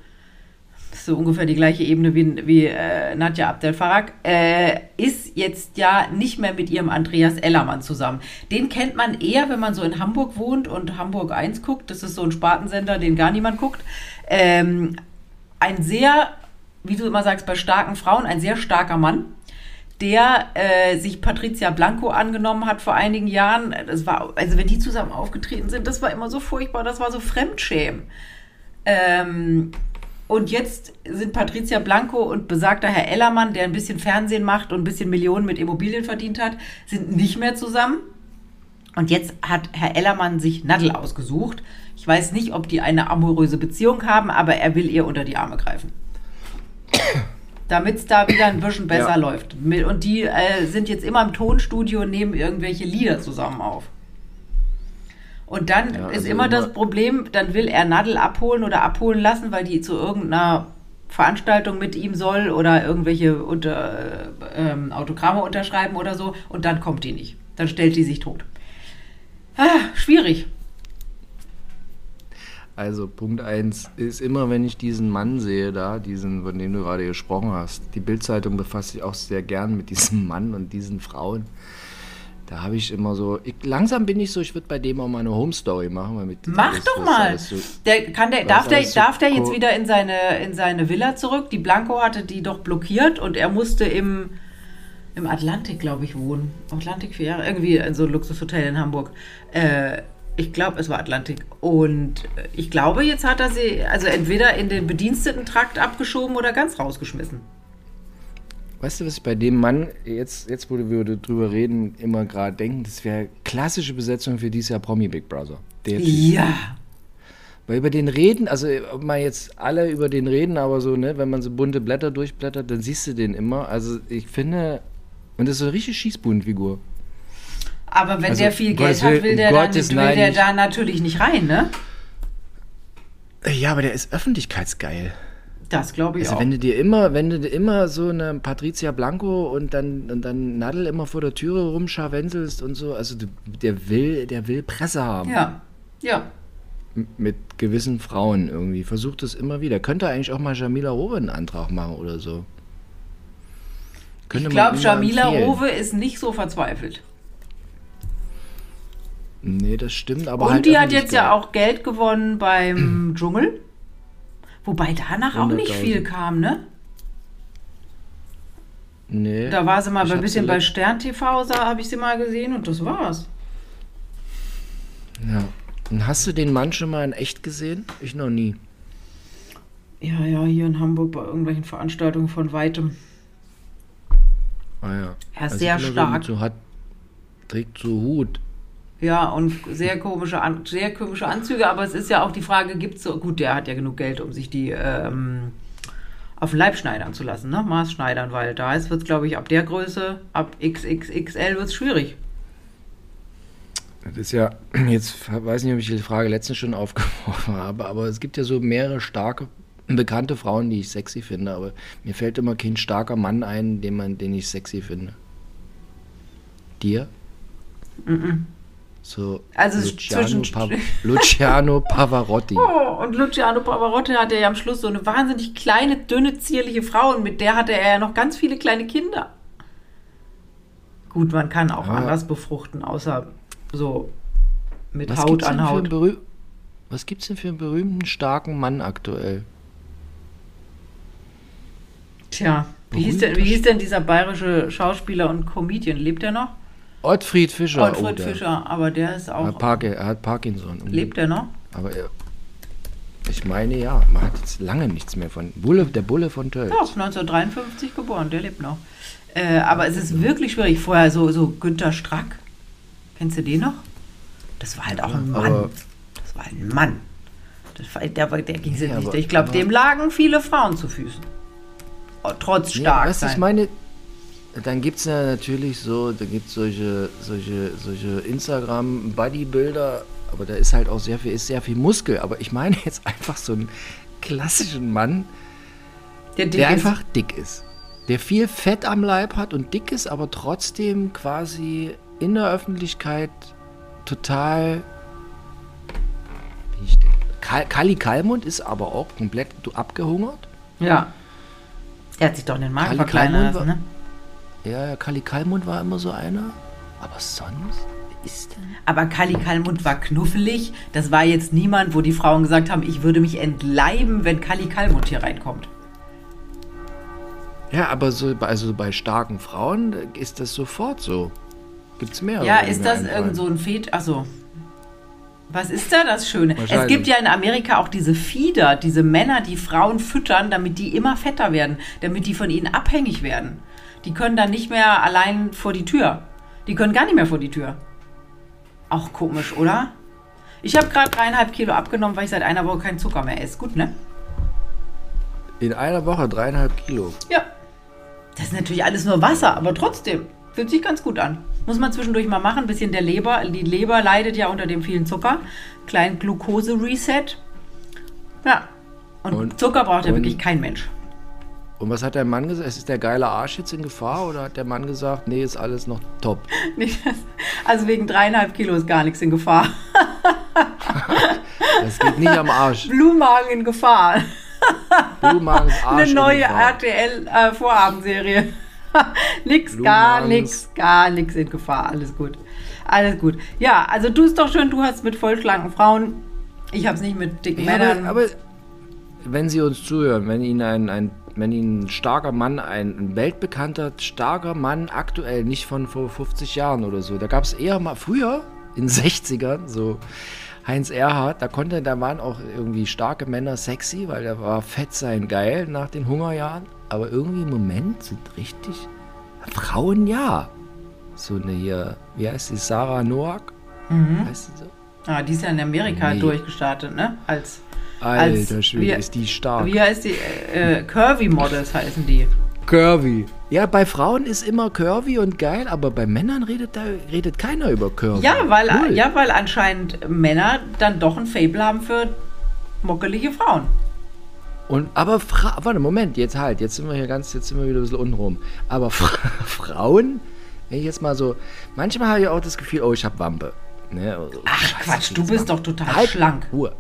so ungefähr die gleiche Ebene wie, wie äh, Nadja Abdel-Farag, äh, ist jetzt ja nicht mehr mit ihrem Andreas Ellermann zusammen. Den kennt man eher, wenn man so in Hamburg wohnt und Hamburg 1 guckt. Das ist so ein Spartensender, den gar niemand guckt. Ähm, ein sehr, wie du immer sagst, bei starken Frauen, ein sehr starker Mann der äh, sich Patricia Blanco angenommen hat vor einigen Jahren. Das war, also wenn die zusammen aufgetreten sind, das war immer so furchtbar, das war so Fremdschämen. Ähm, und jetzt sind Patricia Blanco und besagter Herr Ellermann, der ein bisschen Fernsehen macht und ein bisschen Millionen mit Immobilien verdient hat, sind nicht mehr zusammen. Und jetzt hat Herr Ellermann sich Nadel ausgesucht. Ich weiß nicht, ob die eine amoröse Beziehung haben, aber er will ihr unter die Arme greifen. Damit es da wieder ein bisschen besser Ja. läuft. Und die äh, sind jetzt immer im Tonstudio und nehmen irgendwelche Lieder zusammen auf. Und dann Ja, ist also immer das immer- Problem, dann will er Nadel abholen oder abholen lassen, weil die zu irgendeiner Veranstaltung mit ihm soll oder irgendwelche unter, äh, ähm, Autogramme unterschreiben oder so und dann kommt die nicht. Dann stellt die sich tot. Ah, schwierig. Also Punkt 1 ist immer, wenn ich diesen Mann sehe da, diesen, von dem du gerade gesprochen hast, die Bildzeitung befasst sich auch sehr gern mit diesem Mann und diesen Frauen. Da habe ich immer so, ich, langsam bin ich so, ich würde bei dem auch mal eine Home Story machen. Weil mit Mach das- doch mal. alles so- Der, kann der, darf, der, alles so darf der jetzt wieder in seine, in seine Villa zurück? Die Blanco hatte die doch blockiert und er musste im, im Atlantik, glaube ich, wohnen. Atlantik vier Jahre, irgendwie in so ein Luxushotel in Hamburg. Äh, ich glaube, es war Atlantik. Und ich glaube, jetzt hat er sie also entweder in den Bedienstetentrakt abgeschoben oder ganz rausgeschmissen. Weißt du, was ich bei dem Mann, jetzt, jetzt wo wir drüber reden, immer gerade denken, das wäre klassische Besetzung für dieses Jahr Promi Big Brother. Der Typ. Ja. Weil über den reden, also ob man jetzt alle über den reden, aber so, ne, wenn man so bunte Blätter durchblättert, dann siehst du den immer. Also ich finde, und das ist so eine richtige Schießbudenfigur. Aber wenn Also, der viel Geld Gottes hat, will der, dann, will Nein, der da natürlich nicht rein, ne? Ja, aber der ist öffentlichkeitsgeil. Das glaube ich Also auch. wenn du dir immer, wenn du dir immer so eine Patricia Blanco und dann, und dann Nadel immer vor der Türe rumscharwenzelst und so, also du, der will, der will Presse haben. ja, ja. M- Mit gewissen Frauen irgendwie. Versucht es immer wieder. Könnte eigentlich auch mal Jamila Rowe einen Antrag machen oder so. Könnte Ich glaube, Jamila empfehlen. Rowe ist nicht so verzweifelt. Nee, das stimmt, aber Und halt die hat jetzt ja auch Geld gewonnen beim Dschungel. Wobei danach auch nicht 100.000. viel kam, ne? Nee. Da war sie mal ein bisschen bei Stern TV, habe ich sie mal gesehen und das war's. Ja. Und hast du den Mann schon mal in echt gesehen? Ich noch nie. Ja, ja, hier in Hamburg bei irgendwelchen Veranstaltungen von weitem. Ah ja. Er ist sehr ich bin stark. So hat, trägt so Hut. Ja, und sehr komische, An sehr komische Anzüge, aber es ist ja auch die Frage, gibt's so, gut, der hat ja genug Geld, um sich die ähm, auf den Leib schneidern zu lassen, ne? Maßschneidern, weil da ist, wird glaube ich, ab der Größe, ab XXXL wird es schwierig. Das ist ja, jetzt weiß nicht, ob ich die Frage letztens schon aufgeworfen habe, aber es gibt ja so mehrere starke, bekannte Frauen, die ich sexy finde, aber mir fällt immer kein starker Mann ein, den, man, den ich sexy finde. Dir? So Also Luciano, Pa Luciano Pavarotti. Oh, und Luciano Pavarotti hatte ja am Schluss so eine wahnsinnig kleine, dünne, zierliche Frau und mit der hatte er ja noch ganz viele kleine Kinder. Gut, man kann auch Ja. anders befruchten, außer so mit Was Haut an denn für einen Haut. Was gibt's denn für einen berühmten, starken Mann aktuell? Tja, wie hieß, denn, wie hieß denn dieser bayerische Schauspieler und Comedian? Lebt er noch? Ottfried Fischer. Ottfried der Fischer, aber der ist Hat auch. Parke, er hat Parkinson. Lebt er noch? Aber er, ich meine ja, man hat jetzt lange nichts mehr von. Bulle, der Bulle von Tölz. Ja, 1953 geboren, der lebt noch. Äh, aber es ist wirklich schwierig. Vorher so, so Günter Strack. Kennst du den noch? Das war halt auch ein Mann. das war ein Mann. Das war, der, der ging Nee, nicht. Ich glaube, dem lagen viele Frauen zu Füßen. Oh, Trotz Nee, stark du, ich sein. meine, dann gibt es ja natürlich so, da gibt es solche, solche, solche Instagram-Bodybuilder, aber da ist halt auch sehr viel, ist sehr viel Muskel. Aber ich meine jetzt einfach so einen klassischen Mann, der der ist. einfach dick ist. Der viel Fett am Leib hat und dick ist, aber trotzdem quasi in der Öffentlichkeit total. Wie ich denn? Kal Kali Kalmund ist aber auch komplett abgehungert. Ja. Der hat sich doch den Magen Kali verkleinern Kalmund lassen, ne? Ja, ja, Kali Kalmund war immer so einer. Aber sonst ist denn? Aber Kali Kalmund war knuffelig. Das war jetzt niemand, wo die Frauen gesagt haben, ich würde mich entleiben, wenn Kali Kalmund hier reinkommt. Ja, aber so bei- also bei starken Frauen ist das sofort so. Gibt's mehr? Ja, ist das irgend so ein Fet? Achso. Was ist da das Schöne? Es gibt ja in Amerika auch diese Fieder, diese Männer, die Frauen füttern, damit die immer fetter werden, damit die von ihnen abhängig werden. Die können dann nicht mehr allein vor die Tür. Die können gar nicht mehr vor die Tür. Auch komisch, oder? Ich habe gerade dreieinhalb Kilo abgenommen, weil ich seit einer Woche keinen Zucker mehr esse. Gut, ne? In einer Woche dreieinhalb Kilo. Ja. Das ist natürlich alles nur Wasser, aber trotzdem. Fühlt sich ganz gut an. Muss man zwischendurch mal machen. Ein bisschen der Leber. Die Leber leidet ja unter dem vielen Zucker. Kleinen Glucose-Reset. Ja. Und, Und- Zucker braucht ja und- wirklich kein Mensch. Und was hat der Mann gesagt? Ist der geile Arsch jetzt in Gefahr oder hat der Mann gesagt, nee, ist alles noch top? Dass- Also wegen dreieinhalb Kilo ist gar nichts in Gefahr. Das geht nicht am Arsch. Blutmagen in Gefahr. Blutmagens Arsch Eine in neue. RTL-Vorabendserie. nix, gar Blutmagens- nix, gar nix in Gefahr. Alles gut. Alles gut. Ja, also du ist doch schön, du hast mit vollschlanken Frauen. Ich hab's nicht mit dicken Ja, Männern. aber, aber wenn Sie uns zuhören, wenn Ihnen ein, ein, wenn Ihnen ein starker Mann, ein, ein weltbekannter, starker Mann aktuell, nicht von vor 50 Jahren oder so, da gab es eher mal früher, in den 60ern, so Heinz Erhardt, da konnte, da waren auch irgendwie starke Männer sexy, weil der war fett sein geil nach den Hungerjahren. Aber irgendwie im Moment sind richtig Frauen ja. So eine hier, wie heißt die, Sarah Noack? Mhm. Heißt sie so? Ah, die ist ja in Amerika Nee. durchgestartet, ne? Als, Alter Schwede, wie- ist die stark. wie heißt die? Äh, äh, Curvy Models heißen die. Curvy. Ja, bei Frauen ist immer curvy und geil, aber bei Männern redet da redet keiner über curvy. Ja, weil, Null. ja, weil anscheinend Männer dann doch ein Fable haben für mockelige Frauen. Und aber Fra warte, Moment, jetzt halt, jetzt sind wir hier ganz, jetzt sind wir wieder ein bisschen unrum. Aber Fra Frauen, wenn ich jetzt mal so, manchmal habe ich auch das Gefühl, oh, ich habe Wampe. Ne? also, Ach scheiße, Quatsch, du bist doch total Halt, schlank. Ruhe.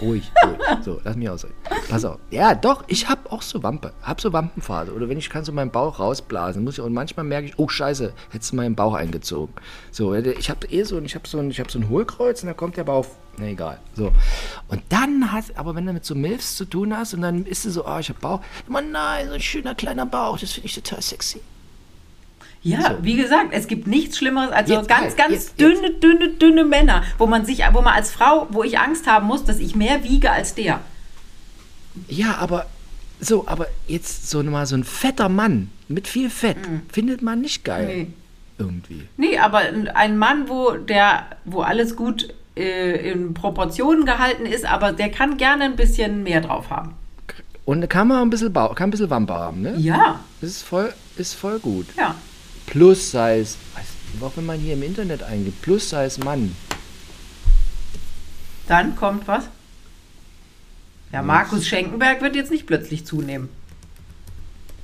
Ruhig, ruhig. So, lass mich ausreden. Pass auf. Ja, doch, ich habe auch so Wampe. Hab so Wampenphase. Oder wenn ich kann so meinen Bauch rausblasen, muss ich und manchmal merke ich, oh Scheiße, hättest du meinen Bauch eingezogen. So, ich habe eh so, ich habe so ein, ich habe so ein Hohlkreuz und dann kommt der Bauch. Na egal. So. Und dann hast, aber wenn du mit so Milfs zu tun hast und dann ist du so, oh, ich habe Bauch. Immer nein, so ein schöner kleiner Bauch, das finde ich total sexy. Ja, So. wie gesagt, es gibt nichts Schlimmeres als so Jetzt, ganz, halt, ganz jetzt, dünne, dünne, dünne Männer, wo man sich, wo man als Frau, wo ich Angst haben muss, dass ich mehr wiege als der. Ja, aber so, aber jetzt so mal so ein fetter Mann mit viel Fett findet man nicht geil. Nee. Irgendwie. Nee, aber ein Mann, wo der, wo alles gut äh, in Proportionen gehalten ist, aber der kann gerne ein bisschen mehr drauf haben. Und kann man ein bisschen Bauch, kann ein bisschen Wampe haben, ne? Ja, Das ist voll, ist voll gut. ja. Plus Size, auch wenn man hier im Internet eingibt, Plus Size Mann. Dann kommt was? Ja, Markus Schenkenberg wird jetzt nicht plötzlich zunehmen.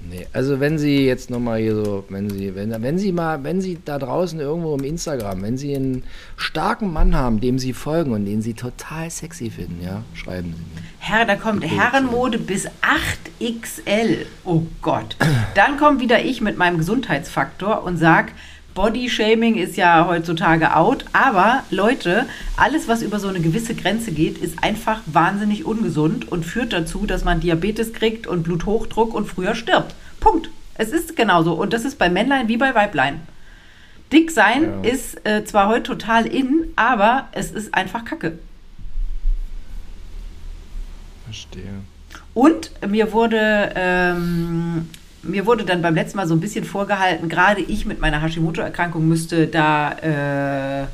Nee, also wenn Sie jetzt nochmal hier so, wenn Sie, wenn, wenn Sie mal, wenn Sie da draußen irgendwo im Instagram, wenn Sie einen starken Mann haben, dem Sie folgen und den Sie total sexy finden, ja, schreiben Sie mir. Herr, da kommt Herrenmode bis 8XL. Oh Gott. Dann kommt wieder ich mit meinem Gesundheitsfaktor und sag, Bodyshaming ist ja heutzutage out, aber Leute, alles was über so eine gewisse Grenze geht, ist einfach wahnsinnig ungesund und führt dazu, dass man Diabetes kriegt und Bluthochdruck und früher stirbt. Punkt. Es ist genauso und das ist bei Männlein wie bei Weiblein. Dick sein Ja. ist äh, zwar heute total in, aber es ist einfach Kacke. Verstehe. Und mir wurde, ähm, mir wurde dann beim letzten Mal so ein bisschen vorgehalten, gerade ich mit meiner Hashimoto-Erkrankung müsste da äh,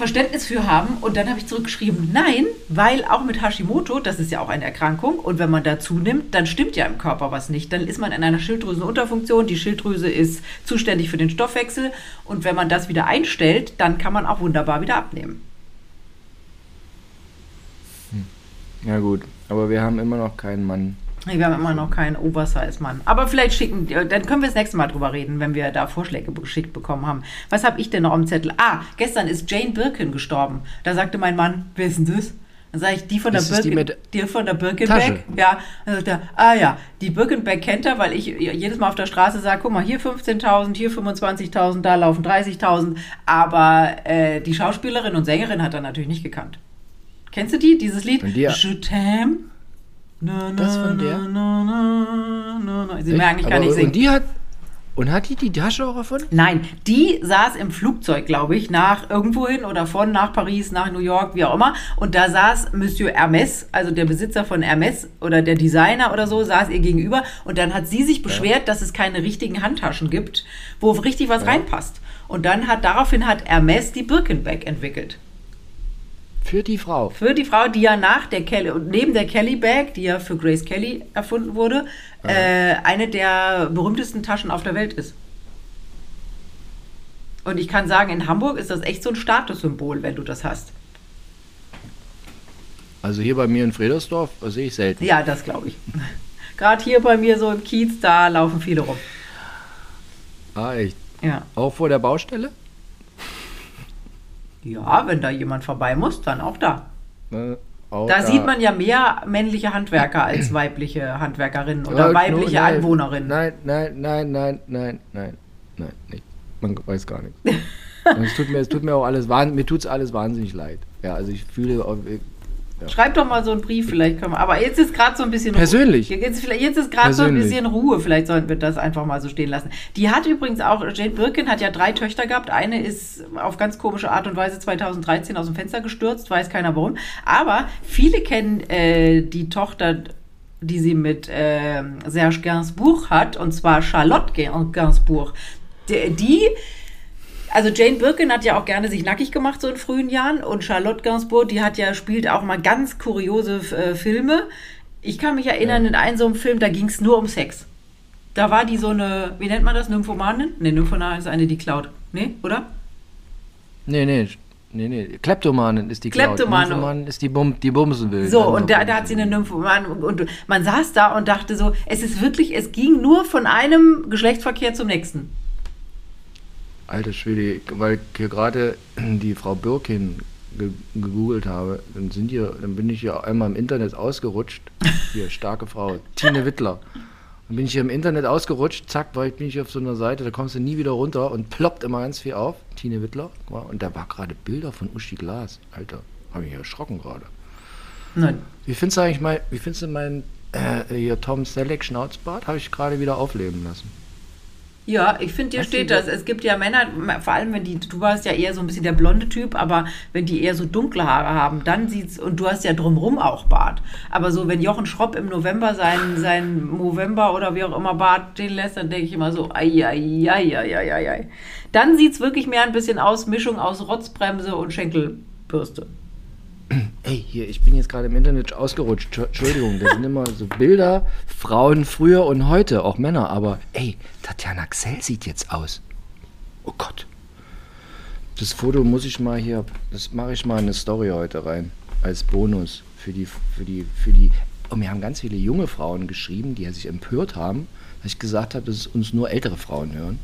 Verständnis für haben. Und dann habe ich zurückgeschrieben, nein, weil auch mit Hashimoto, das ist ja auch eine Erkrankung, und wenn man da zunimmt, dann stimmt ja im Körper was nicht. Dann ist man in einer Schilddrüsenunterfunktion, die Schilddrüse ist zuständig für den Stoffwechsel und wenn man das wieder einstellt, dann kann man auch wunderbar wieder abnehmen. Ja gut, aber wir haben immer noch keinen Mann. Wir haben immer noch keinen Oversize-Mann. Aber vielleicht schicken, dann können wir das nächste Mal drüber reden, wenn wir da Vorschläge geschickt bekommen haben. Was habe ich denn noch am Zettel? Ah, gestern ist Jane Birkin gestorben. Da sagte mein Mann, wer ist denn das? Dann sage ich, die von der die Birkin, mit die von der Birkenbeck. Tasche? Ja. Dann sagt er, ah ja, die Birkenbeck kennt er, weil ich jedes Mal auf der Straße sage, guck mal, hier 15.000, hier 25.000, da laufen 30.000. Aber äh, die Schauspielerin und Sängerin hat er natürlich nicht gekannt. Kennst du die, dieses Lied? Die- Je t'aime. Na, Das na, von der? na, na, na, na. Sie merken, ich kann nicht singen. Und die hat. Und hat die die Tasche auch erfunden? Nein, die saß im Flugzeug, glaube ich, nach irgendwohin oder von nach Paris, nach New York, wie auch immer. Und da saß Monsieur Hermes, also der Besitzer von Hermes oder der Designer oder so, saß ihr gegenüber. Und dann hat sie sich beschwert, dass es keine richtigen Handtaschen gibt, wo richtig was reinpasst. Und dann hat daraufhin hat Hermes die Birkenbeck entwickelt. Für die Frau. Für die Frau, die ja nach der Kelly und neben der Kelly Bag, die ja für Grace Kelly erfunden wurde, äh, eine der berühmtesten Taschen auf der Welt ist. Und ich kann sagen, in Hamburg ist das echt so ein Statussymbol, wenn du das hast. Also hier bei mir in Fredersdorf sehe ich selten. Ja, das glaube ich. Gerade hier bei mir so im Kiez, da laufen viele rum. Ah, echt. Ja. Auch vor der Baustelle? Ja, wenn da jemand vorbei muss, dann auch da. Ne? Auch Da sieht man ja mehr männliche Handwerker als weibliche Handwerkerinnen oder Ja, weibliche nein, Anwohnerinnen. Nein, nein, nein, nein, nein, nein, nein, nicht. Man weiß gar nichts. Und es, tut mir, es tut mir auch alles wahnsinnig, mir tut es alles wahnsinnig leid. Ja, also ich fühle, auch- Schreib doch mal so einen Brief, vielleicht können wir. Aber jetzt ist gerade so ein bisschen Persönlich? Ruhe. Jetzt, vielleicht- jetzt ist gerade so ein Persönlich. bisschen Ruhe. Vielleicht sollten wir das einfach mal so stehen lassen. Die hat übrigens auch, Jane Birkin hat ja drei Töchter gehabt. Eine ist auf ganz komische Art und Weise 2013 aus dem Fenster gestürzt, weiß keiner warum. Aber viele kennen äh, die Tochter, die sie mit äh, Serge Gainsbourg hat, und zwar Charlotte Gain- Gainsbourg. Die, die Also Jane Birkin hat ja auch gerne sich nackig gemacht so in frühen Jahren und Charlotte Gainsbourg, die hat ja spielt auch mal ganz kuriose äh, Filme. Ich kann mich erinnern, in einem so einem Film, da ging es nur um Sex. Da war die so eine, wie nennt man das, Nymphomanin? Ne, Nymphomanin ist eine, die klaut. Ne, oder? Nee, nee, nee, nee. Kleptomanin ist die Cloud. Kleptomane. Nymphomanin ist die, Bum, die Bumsen will. So, und da, da hat sie eine Nymphomanin und man saß da und dachte so, es ist wirklich, es ging nur von einem Geschlechtsverkehr zum nächsten. Alter Schwede, weil ich hier gerade die Frau Birkin ge gegoogelt habe, dann sind hier, dann bin ich hier einmal im Internet ausgerutscht. Hier, starke Frau, Tine Wittler. Dann bin ich hier im Internet ausgerutscht, zack, war ich, bin ich auf so einer Seite, da kommst du nie wieder runter und ploppt immer ganz viel auf. Tine Wittler. Und da war gerade Bilder von Uschi Glas. Alter, habe ich erschrocken gerade. Nein. Wie findest du eigentlich mein, wie findest du mein äh, hier Tom Selleck Schnauzbart? Habe ich gerade wieder aufleben lassen. Ja, ich finde, dir Hast steht das. Es gibt ja Männer, vor allem wenn die, du warst ja eher so ein bisschen der blonde Typ, aber wenn die eher so dunkle Haare haben, dann sieht's, und du hast ja drumrum auch Bart. Aber so, wenn Jochen Schropp im November seinen, seinen Movember oder wie auch immer Bart stehen lässt, dann denke ich immer so, ai, ai, ai, ai, ai, ai. Dann sieht's wirklich mehr ein bisschen aus, Mischung aus Rotzbremse und Schenkelbürste. Ey, hier, ich bin jetzt gerade im Internet ausgerutscht. Tschu- Entschuldigung, da sind immer so Bilder, Frauen früher und heute, auch Männer. Aber ey, Tatjana Xell sieht jetzt aus. Oh Gott. Das Foto muss ich mal hier, das mache ich mal in eine Story heute rein. Als Bonus für die, für die, für die. Und mir haben ganz viele junge Frauen geschrieben, die sich empört haben, dass ich gesagt habe, dass uns nur ältere Frauen hören.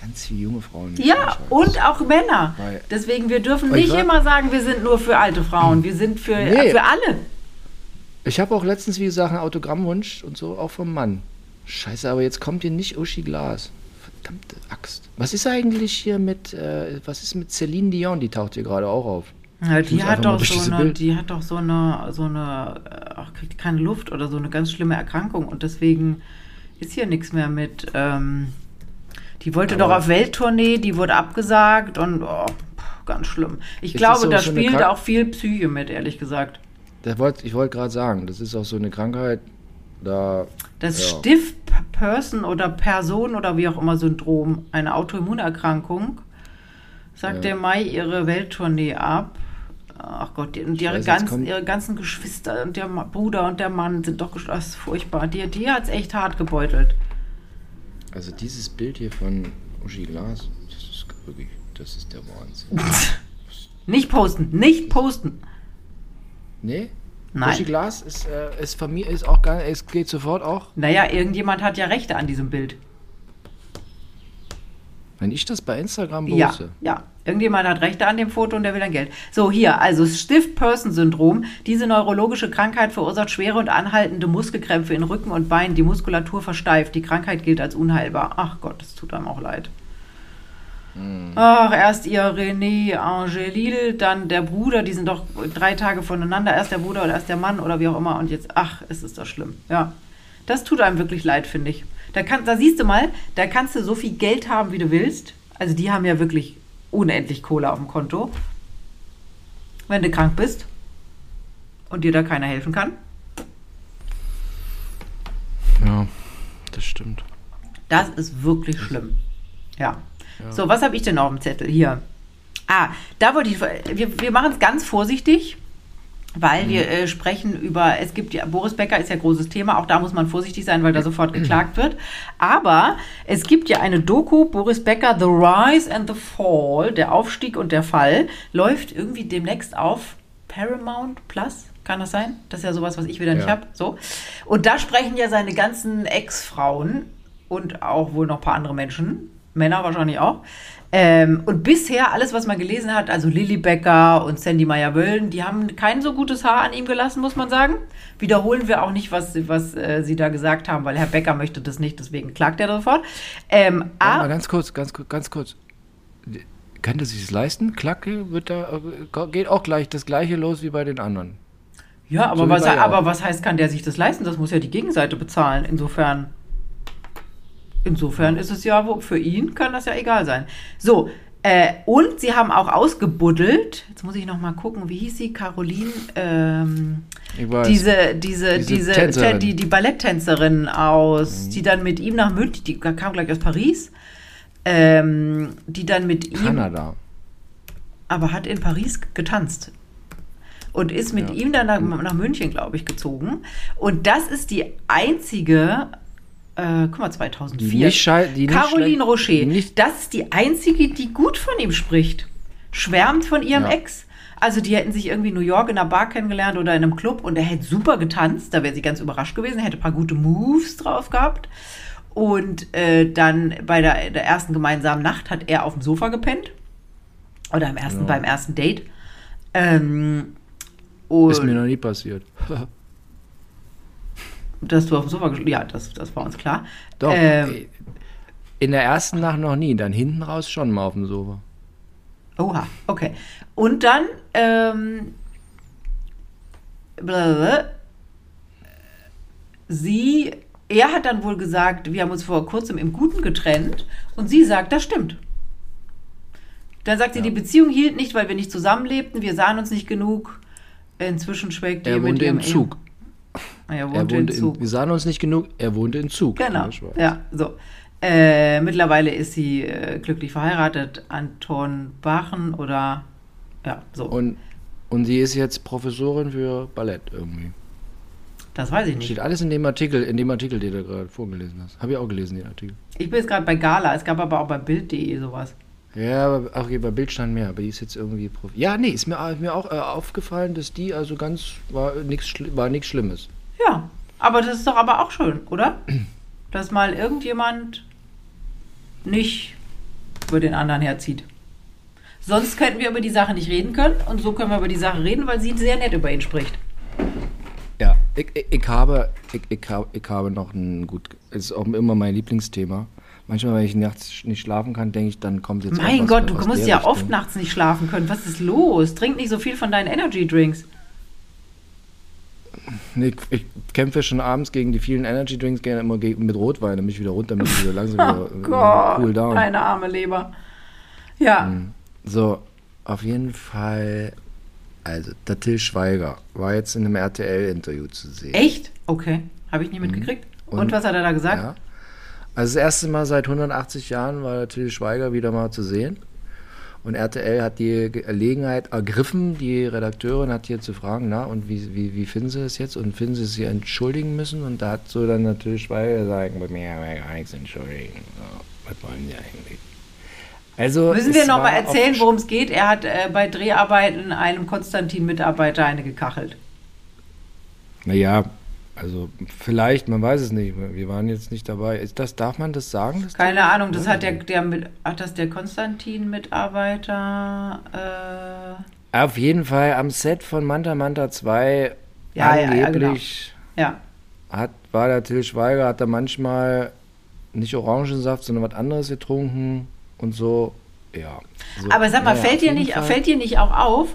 Ganz viele junge Frauen. Ja, und auch Männer. Weil- Deswegen, wir dürfen nicht war- immer sagen, wir sind nur für alte Frauen. Wir sind für, Nee. für alle. Ich habe auch letztens, wie gesagt, einen Autogrammwunsch und so, auch vom Mann. Scheiße, aber jetzt kommt hier nicht Uschi Glas. Verdammte Axt. Was ist eigentlich hier mit, äh, was ist mit Celine Dion? Die taucht hier gerade auch auf. Ja, die hat doch so eine, Bild- die hat doch so eine, so eine, äh, ach, kriegt keine Luft oder so eine ganz schlimme Erkrankung und deswegen ist hier nichts mehr mit. Ähm, die wollte Aber- doch auf Welttournee, die wurde abgesagt und oh, ganz schlimm. Ich Ist glaube, so- da so spielt Krank- auch viel Psyche mit, ehrlich gesagt. Wollt, ich wollte gerade sagen, das ist auch so eine Krankheit, da. Das ja. Stiff-Person oder Person oder wie auch immer Syndrom, eine Autoimmunerkrankung, sagt Ja. der Mai ihre Welttournee ab. Ach Gott, die, und ihre, weiß, jetzt ganz, kommt- ihre ganzen Geschwister und der Bruder und der Mann sind doch das ist furchtbar. Die, die hat es echt hart gebeutelt. Also dieses Bild hier von Uschi Glas, das ist wirklich, das ist der Wahnsinn. Nicht posten, nicht posten. Nee? Nein. Uschi Glas ist, äh, ist von mir, ist auch gar es geht sofort auch. Naja, irgendjemand hat ja Rechte an diesem Bild. Wenn ich das bei Instagram Ja, poste. ja. Irgendjemand hat Rechte an dem Foto und der will dann Geld. So, hier, also Stiff-Person-Syndrom. Diese neurologische Krankheit verursacht schwere und anhaltende Muskelkrämpfe in Rücken und Beinen. Die Muskulatur versteift. Die Krankheit gilt als unheilbar. Ach Gott, das tut einem auch leid. Ach, erst ihr René Angelil, dann der Bruder, die sind doch drei Tage voneinander. Erst der Bruder oder erst der Mann oder wie auch immer. Und jetzt, ach, es ist das schlimm. Ja. Das tut einem wirklich leid, finde ich. Da, kann, da siehst du mal, da kannst du so viel Geld haben, wie du willst. Also die haben ja wirklich unendlich Kohle auf dem Konto. Wenn du krank bist und dir da keiner helfen kann. Ja, das stimmt. Das ist wirklich schlimm. Ja. So, was habe ich denn auf dem Zettel? Hier. Ah, da wollte ich. Wir, wir machen es ganz vorsichtig, weil wir äh, sprechen über. Es gibt ja. Boris Becker ist ja großes Thema. Auch da muss man vorsichtig sein, weil da sofort geklagt wird. Aber es gibt ja eine Doku, Boris Becker, The Rise and the Fall, der Aufstieg und der Fall, läuft irgendwie demnächst auf Paramount Plus. Kann das sein? Das ist ja sowas, was ich wieder nicht Ja. habe. So. Und da sprechen ja seine ganzen Ex-Frauen und auch wohl noch ein paar andere Menschen, Männer wahrscheinlich auch. Ähm, und bisher alles, was man gelesen hat, also Lilly Becker und Sandy Meyer-Wöllen, die haben kein so gutes Haar an ihm gelassen, muss man sagen. Wiederholen wir auch nicht, was, was äh, sie da gesagt haben, weil Herr Becker möchte das nicht, deswegen klagt er sofort. Ähm, Ja, ganz kurz, ganz, kurz- ganz kurz. Könnte sich es leisten? Klacke wird da, äh, geht auch gleich das gleiche los wie bei den anderen. ja, aber, so was, aber was heißt, kann der sich das leisten? Das muss ja die Gegenseite bezahlen. Insofern. Insofern ist es ja, für ihn kann das ja egal sein. So, äh, und sie haben auch ausgebuddelt. Jetzt muss ich noch mal gucken, wie hieß sie? Caroline. Ähm, Ich weiß. diese, diese, Diese diese, die, die Balletttänzerin aus, die dann mit ihm nach München, die kam gleich aus Paris. ähm, die dann mit ihm, Kanada. aber hat in Paris getanzt und ist mit Ja. ihm dann nach, nach München, glaube ich, gezogen. Und das ist die einzige, äh, guck mal, 2004. Die nicht die Caroline Rocher. nicht- das ist die einzige, die gut von ihm spricht. Schwärmt von ihrem Ja. Ex. Also die hätten sich irgendwie in New York in einer Bar kennengelernt oder in einem Club und er hätte super getanzt. Da wäre sie ganz überrascht gewesen, hätte ein paar gute Moves drauf gehabt. Und äh, dann bei der, der ersten gemeinsamen Nacht hat er auf dem Sofa gepennt. Oder am ersten, Ja. beim ersten Date. Ähm, Ist mir noch nie passiert. dass du auf dem Sofa gesch- Ja, das, das war uns klar. Doch. Ähm, in der ersten Nacht noch nie, dann hinten raus schon mal auf dem Sofa. Oha, okay. Und dann, ähm, blablabla. sie, er hat dann wohl gesagt, wir haben uns vor kurzem im Guten getrennt und sie sagt, das stimmt. Dann sagt sie, Ja. die Beziehung hielt nicht, weil wir nicht zusammenlebten, wir sahen uns nicht genug. Inzwischen schwelgt Er mit ihrem im Zug. Ehe- Er Er wohnte, wohnte im Zug. in, wir sahen uns nicht genug, er wohnte in Zug. Genau, in ja, so. Äh, mittlerweile ist sie äh, glücklich verheiratet. Anton Bachen oder ja, so. Und, und sie ist jetzt Professorin für Ballett irgendwie. das weiß ich nicht. Steht alles in dem Artikel, in dem Artikel, den du gerade vorgelesen hast. Habe ich auch gelesen, den Artikel. Ich bin jetzt gerade bei Gala. Es gab aber auch bei Bild.de sowas. Ja, aber auch hier bei Bild stand mehr, aber die ist jetzt irgendwie Prof. Ja, nee, ist mir, mir auch äh, aufgefallen, dass die also ganz war nichts war nichts Schlimmes. Ja, aber das ist doch aber auch schön, oder? Dass mal irgendjemand nicht über den anderen herzieht. Sonst könnten wir über die Sache nicht reden können und so können wir über die Sache reden, weil sie sehr nett über ihn spricht. Ja, ich, ich, ich habe ich, ich, habe, ich habe noch ein gut, es ist auch immer mein Lieblingsthema. Manchmal, wenn ich nachts nicht schlafen kann, denke ich, dann kommt jetzt Mein Gott, du musst ja Richtung. oft nachts nicht schlafen können. Was ist los? Trink nicht so viel von deinen Energy Drinks. Nee, ich, kämpfe schon abends gegen die vielen Energy Drinks gerne immer gegen, mit Rotwein, damit ich wieder runter, damit ich wieder langsam wieder Oh äh, Gott, cool down. eine arme Leber. Ja, So, auf jeden Fall, also der Till Schweiger war jetzt in einem RTL-Interview zu sehen. echt? Okay, habe ich nicht mitgekriegt. Und. Und- was hat er da gesagt? Ja. Also das erste Mal seit 180 Jahren war der Till Schweiger wieder mal zu sehen. Und RTL hat die Gelegenheit ergriffen, die Redakteurin hat hier zu fragen, na, und wie, wie, wie finden Sie es jetzt? Und finden Sie sich entschuldigen müssen? Und da hat so dann natürlich Schweiger gesagt, bei mir haben wir gar nichts entschuldigen. So, was wollen Sie eigentlich? Also, Müssen es wir noch mal erzählen, worum es geht? Er hat äh, bei Dreharbeiten einem Konstantin-Mitarbeiter eine gekachelt. Naja, also vielleicht, man weiß es nicht. Wir waren jetzt nicht dabei. Ist das, darf man das sagen? Keine der- Ahnung, das hat der, der mit, hat das der Konstantin-Mitarbeiter. Äh, Auf jeden Fall am Set von Manta Manta 2 Ja, ja, ja, angeblich ja. hat, war der Till Schweiger, hat er manchmal nicht Orangensaft, sondern was anderes getrunken und so. Ja. So, Aber sag mal, naja, fällt, dir nicht, Fall. fällt dir nicht auch auf?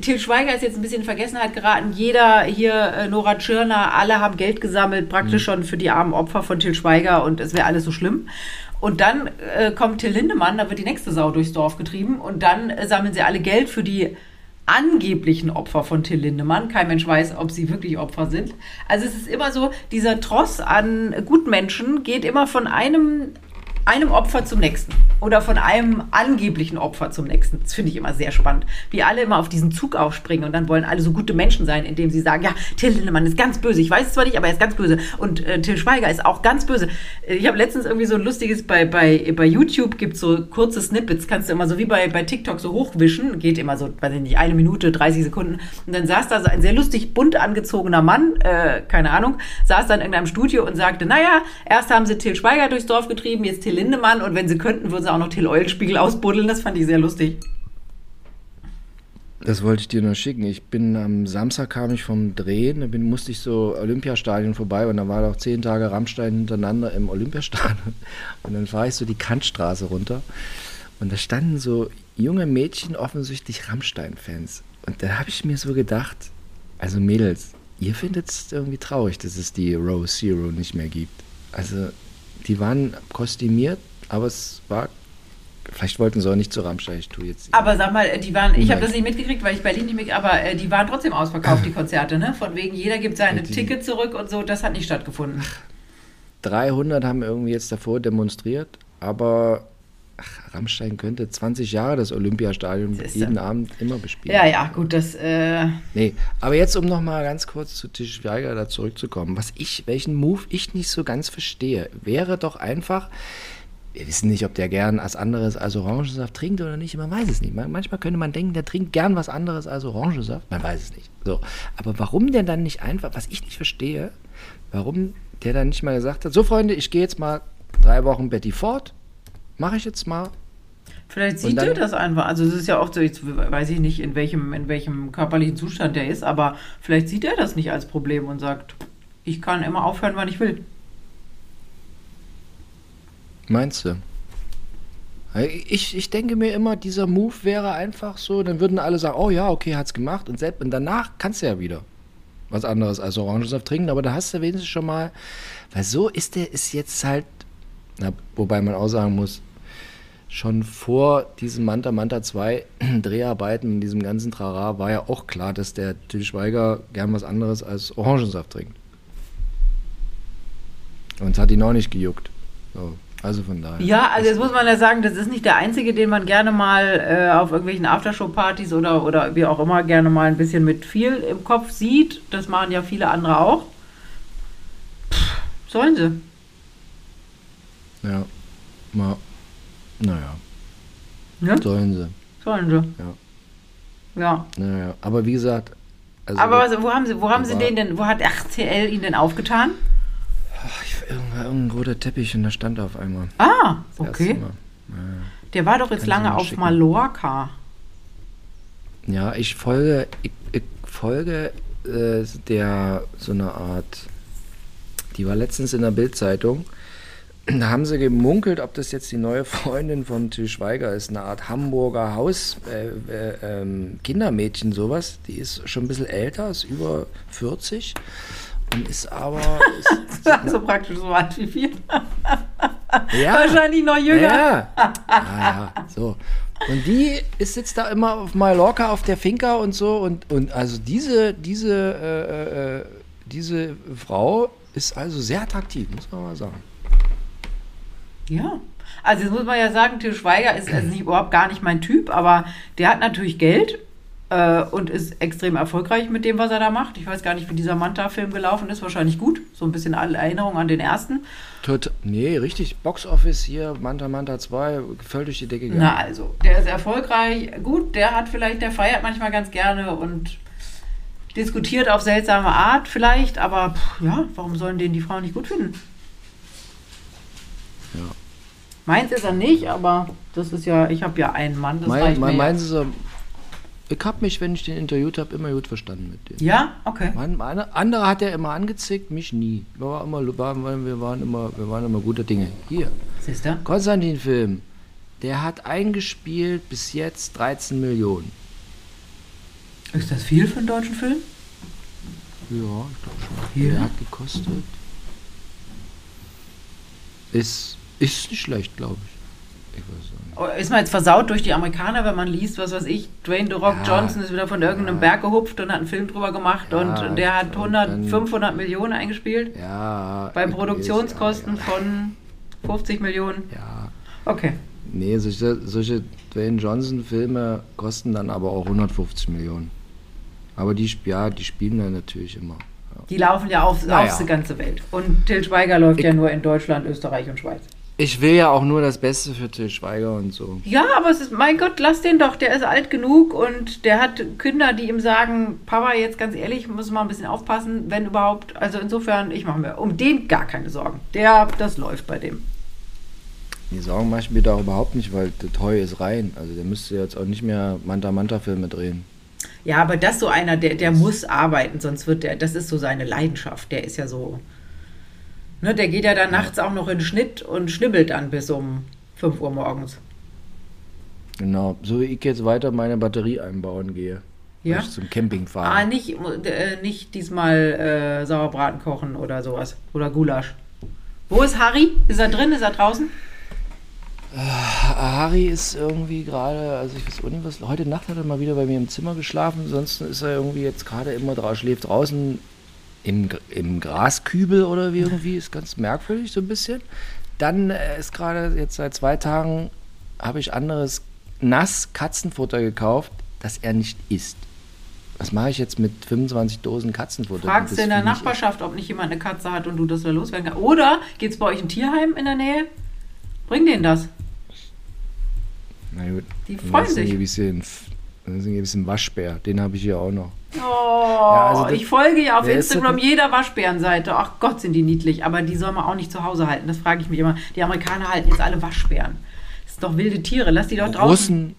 Till Schweiger ist jetzt ein bisschen in Vergessenheit geraten. Jeder hier, äh, Nora Tschirner, alle haben Geld gesammelt, Mhm. praktisch schon für die armen Opfer von Till Schweiger und es wäre alles so schlimm. Und dann äh, kommt Till Lindemann, da wird die nächste Sau durchs Dorf getrieben und dann äh, sammeln sie alle Geld für die angeblichen Opfer von Till Lindemann. Kein Mensch weiß, ob sie wirklich Opfer sind. Also es ist immer so, dieser Tross an Gutmenschen geht immer von einem, einem Opfer zum nächsten. Oder von einem angeblichen Opfer zum nächsten. Das finde ich immer sehr spannend. Wie alle immer auf diesen Zug aufspringen und dann wollen alle so gute Menschen sein, indem sie sagen, ja, Till Lindemann ist ganz böse. Ich weiß es zwar nicht, aber er ist ganz böse. Und äh, Till Schweiger ist auch ganz böse. Ich habe letztens irgendwie so ein lustiges, bei, bei, bei YouTube gibt es so kurze Snippets, kannst du immer so wie bei, bei TikTok so hochwischen. Geht immer so, weiß ich nicht, eine Minute, 30 Sekunden. Und dann saß da so ein sehr lustig bunt angezogener Mann, äh, keine Ahnung, saß dann in irgendeinem Studio und sagte, naja, erst haben sie Till Schweiger durchs Dorf getrieben, jetzt Till Lindemann und wenn sie könnten, würden sie auch noch Till Eulenspiegel ausbuddeln. Das fand ich sehr lustig. Das wollte ich dir nur schicken. Ich bin am Samstag kam ich vom Drehen, da bin, musste ich so Olympiastadion vorbei und da war doch zehn Tage Rammstein hintereinander im Olympiastadion. Und dann fahre ich so die Kantstraße runter und da standen so junge Mädchen, offensichtlich Rammstein-Fans. Und da habe ich mir so gedacht, also Mädels, ihr findet es irgendwie traurig, dass es die Row Zero nicht mehr gibt. Also die waren kostümiert, aber es war, vielleicht wollten sie auch nicht zu Rammstein, ich tue jetzt... Aber sag mal, die waren, ich habe das nicht mitgekriegt, weil ich Berlin nicht mit, aber äh, die waren trotzdem ausverkauft, die Konzerte, ne? Von wegen, jeder gibt seine Die- Ticket zurück und so, das hat nicht stattgefunden. 300 haben irgendwie jetzt davor demonstriert, aber ach, Rammstein könnte 20 Jahre das Olympiastadion Siehste. jeden Abend immer bespielen. Ja, ja, gut, das, äh, Nee, aber jetzt, um nochmal ganz kurz zu Til Schweiger da zurückzukommen, was ich, welchen Move ich nicht so ganz verstehe, wäre doch einfach, wir wissen nicht, ob der gern was anderes als Orangensaft trinkt oder nicht, man weiß es nicht. Man, manchmal könnte man denken, der trinkt gern was anderes als Orangensaft, man weiß es nicht. So, aber warum der dann nicht einfach, was ich nicht verstehe, warum der dann nicht mal gesagt hat, so Freunde, ich gehe jetzt mal drei Wochen Betty Ford, mache ich jetzt mal, vielleicht sieht er das einfach. Also es ist ja oft so, jetzt weiß ich nicht, in welchem, in welchem körperlichen Zustand der ist, aber vielleicht sieht er das nicht als Problem und sagt, ich kann immer aufhören, wann ich will. Meinst du? Ich, ich denke mir immer, dieser Move wäre einfach so, dann würden alle sagen, oh ja, okay, hat's gemacht und selbst und danach kannst du ja wieder was anderes als Orangensaft trinken, aber da hast du wenigstens schon mal, weil so ist der ist jetzt halt, na, wobei man auch sagen muss, schon vor diesen Manta Manta 2 Dreharbeiten und diesem ganzen Trara war ja auch klar, dass der Til Schweiger gern was anderes als Orangensaft trinkt. Und es hat ihn auch nicht gejuckt. So, also von daher. Ja, also jetzt muss man ja sagen, das ist nicht der einzige, den man gerne mal äh, auf irgendwelchen Aftershow-Partys oder, oder wie auch immer gerne mal ein bisschen mit viel im Kopf sieht. Das machen ja viele andere auch. Pff, sollen sie. Ja. Ma, naja, Ne? sollen sie. Sollen sie. Ja. Ja. Naja. Aber wie gesagt, also Aber was, wo haben sie, wo haben sie den denn, wo hat RTL ihn denn aufgetan? Irgendein, irgendein roter Teppich und da stand auf einmal. Ah, okay. Mal. Der war doch jetzt Kann lange auf schicken. Mallorca. Ja, ich folge, ich, ich folge äh, der so eine Art, die war letztens in der Bildzeitung. Da haben sie gemunkelt, ob das jetzt die neue Freundin von Til Schweiger ist, eine Art Hamburger Haus, äh, äh, ähm, Kindermädchen, sowas. Die ist schon ein bisschen älter, ist über 40 und ist aber. Ist, so praktisch so alt wie wir. ja, Wahrscheinlich noch jünger. Ja. ja, ja, so. Und die ist jetzt da immer auf Mallorca auf der Finca und so und, und also diese, diese, äh, äh, diese Frau ist also sehr attraktiv, muss man mal sagen. Ja. Also jetzt muss man ja sagen, Til Schweiger ist also nicht, überhaupt gar nicht mein Typ, aber der hat natürlich Geld äh, und ist extrem erfolgreich mit dem, was er da macht. Ich weiß gar nicht, wie dieser Manta-Film gelaufen ist. Wahrscheinlich gut. So ein bisschen Erinnerung an den ersten. Tot, nee, richtig, Boxoffice hier, Manta Manta 2, völlig durch die Decke gegangen. Na also, der ist erfolgreich. Gut, der hat vielleicht, der feiert manchmal ganz gerne und diskutiert auf seltsame Art vielleicht, aber pff, ja, warum sollen den die Frauen nicht gut finden? Ja. Meins ist er nicht, aber das ist ja, ich habe ja einen Mann, das Mein, mein, meinen Sie so, ich habe mich, wenn ich den interviewt habe, immer gut verstanden mit dem. ja, okay. Mein, meine, andere hat er immer angezickt, mich nie. Wir waren immer, waren, wir, waren immer, wir waren immer guter Dinge. Hier, Siehst du? Konstantin-Film, der hat eingespielt bis jetzt 13 Millionen. Ist das viel für einen deutschen Film? Ja, ich glaube schon. Ja. Der hat gekostet. Ist, ist nicht schlecht, glaube ich. Ich weiß nicht. Ist man jetzt versaut durch die Amerikaner, wenn man liest, was weiß ich, Dwayne The Rock Ja. Johnson ist wieder von irgendeinem Ja. Berg gehupft und hat einen Film drüber gemacht Ja, und der hat und 100, dann- 500 Millionen eingespielt Ja. bei ich Produktionskosten ja, von 50 Millionen. ja. Okay. Nee, solche, solche Dwayne Johnson-Filme kosten dann aber auch 150 Millionen. Aber die, ja, die spielen dann natürlich immer. Die laufen ja auf, Naja. auf die ganze Welt. Und Til Schweiger läuft ja nur in Deutschland, Österreich und Schweiz. Ich will ja auch nur das Beste für Til Schweiger und so. Ja, aber es ist, mein Gott, lass den doch, der ist alt genug und der hat Kinder, die ihm sagen, Papa, jetzt ganz ehrlich, muss mal ein bisschen aufpassen, wenn überhaupt. Also insofern, ich mache mir um den gar keine Sorgen. Der, das läuft bei dem. Die Sorgen mache ich mir da überhaupt nicht, weil der Toy ist rein. Also der müsste jetzt auch nicht mehr Manta-Manta-Filme drehen. Ja, aber das so einer, der, der muss arbeiten, sonst wird der, das ist so seine Leidenschaft. Der ist ja so. Ne, der geht ja dann nachts auch noch in den Schnitt und schnibbelt dann bis um 5 Uhr morgens. Genau, so wie ich jetzt weiter meine Batterie einbauen gehe. Ja? Weil ich zum Camping fahre. Ah, nicht, äh, nicht diesmal äh, Sauerbraten kochen oder sowas. Oder Gulasch. Wo ist Harry? Ist er drin? Ist er draußen? Harry ist irgendwie gerade, also ich weiß auch nicht, was. Heute Nacht hat er mal wieder bei mir im Zimmer geschlafen. Ansonsten ist er irgendwie jetzt gerade immer draußen, schläft draußen im, im Graskübel oder wie irgendwie. Ist ganz merkwürdig so ein bisschen. Dann äh, ist gerade jetzt seit zwei Tagen habe ich anderes nass Katzenfutter gekauft, das er nicht isst. Was mache ich jetzt mit 25 Dosen Katzenfutter? Fragst du in der Nachbarschaft, ob nicht jemand eine Katze hat und du das da loswerden kannst. Oder geht's bei euch ein Tierheim in der Nähe? Bring denen das. Na gut. Die freuen ist ein sich. bisschen, ein bisschen Waschbär. Den habe ich hier auch noch. Oh, also das- ich folge ja auf Instagram jeder Waschbärenseite. Ach Gott, sind die niedlich. Aber die soll man auch nicht zu Hause halten. Das frage ich mich immer. Die Amerikaner halten jetzt alle Waschbären. Das sind doch wilde Tiere. Lass die doch draußen. Russen,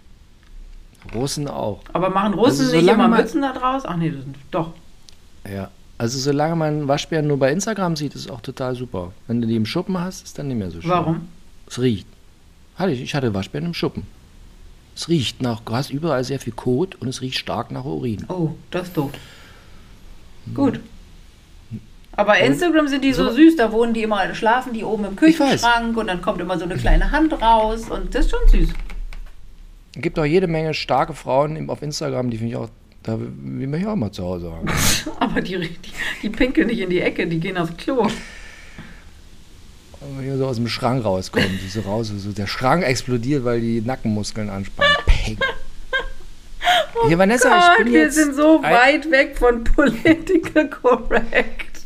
Russen auch. Aber machen Russen Also nicht immer Mützen da draus? Ach nee, das sind doch. Ja. Also solange man Waschbären nur bei Instagram sieht, ist auch total super. Wenn du die im Schuppen hast, ist dann nicht mehr so schön. Warum? Es riecht. Hatte ich, ich hatte Waschbären im Schuppen. Es riecht nach, du hast überall sehr viel Kot und es riecht stark nach Urin. Oh, das ist doof. Gut. Aber Instagram sind die so süß, da wohnen die immer, schlafen die oben im Ich. Küchenschrank und dann kommt immer so eine kleine Hand raus und das ist schon süß. Es gibt auch jede Menge starke Frauen auf Instagram, die finde ich auch, da will man ja auch mal zu Hause haben. Aber die, die, die pinkeln nicht in die Ecke, die gehen aufs Klo. Wenn hier so aus dem Schrank rauskommen, die so raus, so der Schrank explodiert, weil die Nackenmuskeln anspannen. Peng. Hier, Vanessa, Gott, ich bin wir jetzt sind so weit weg von political correct.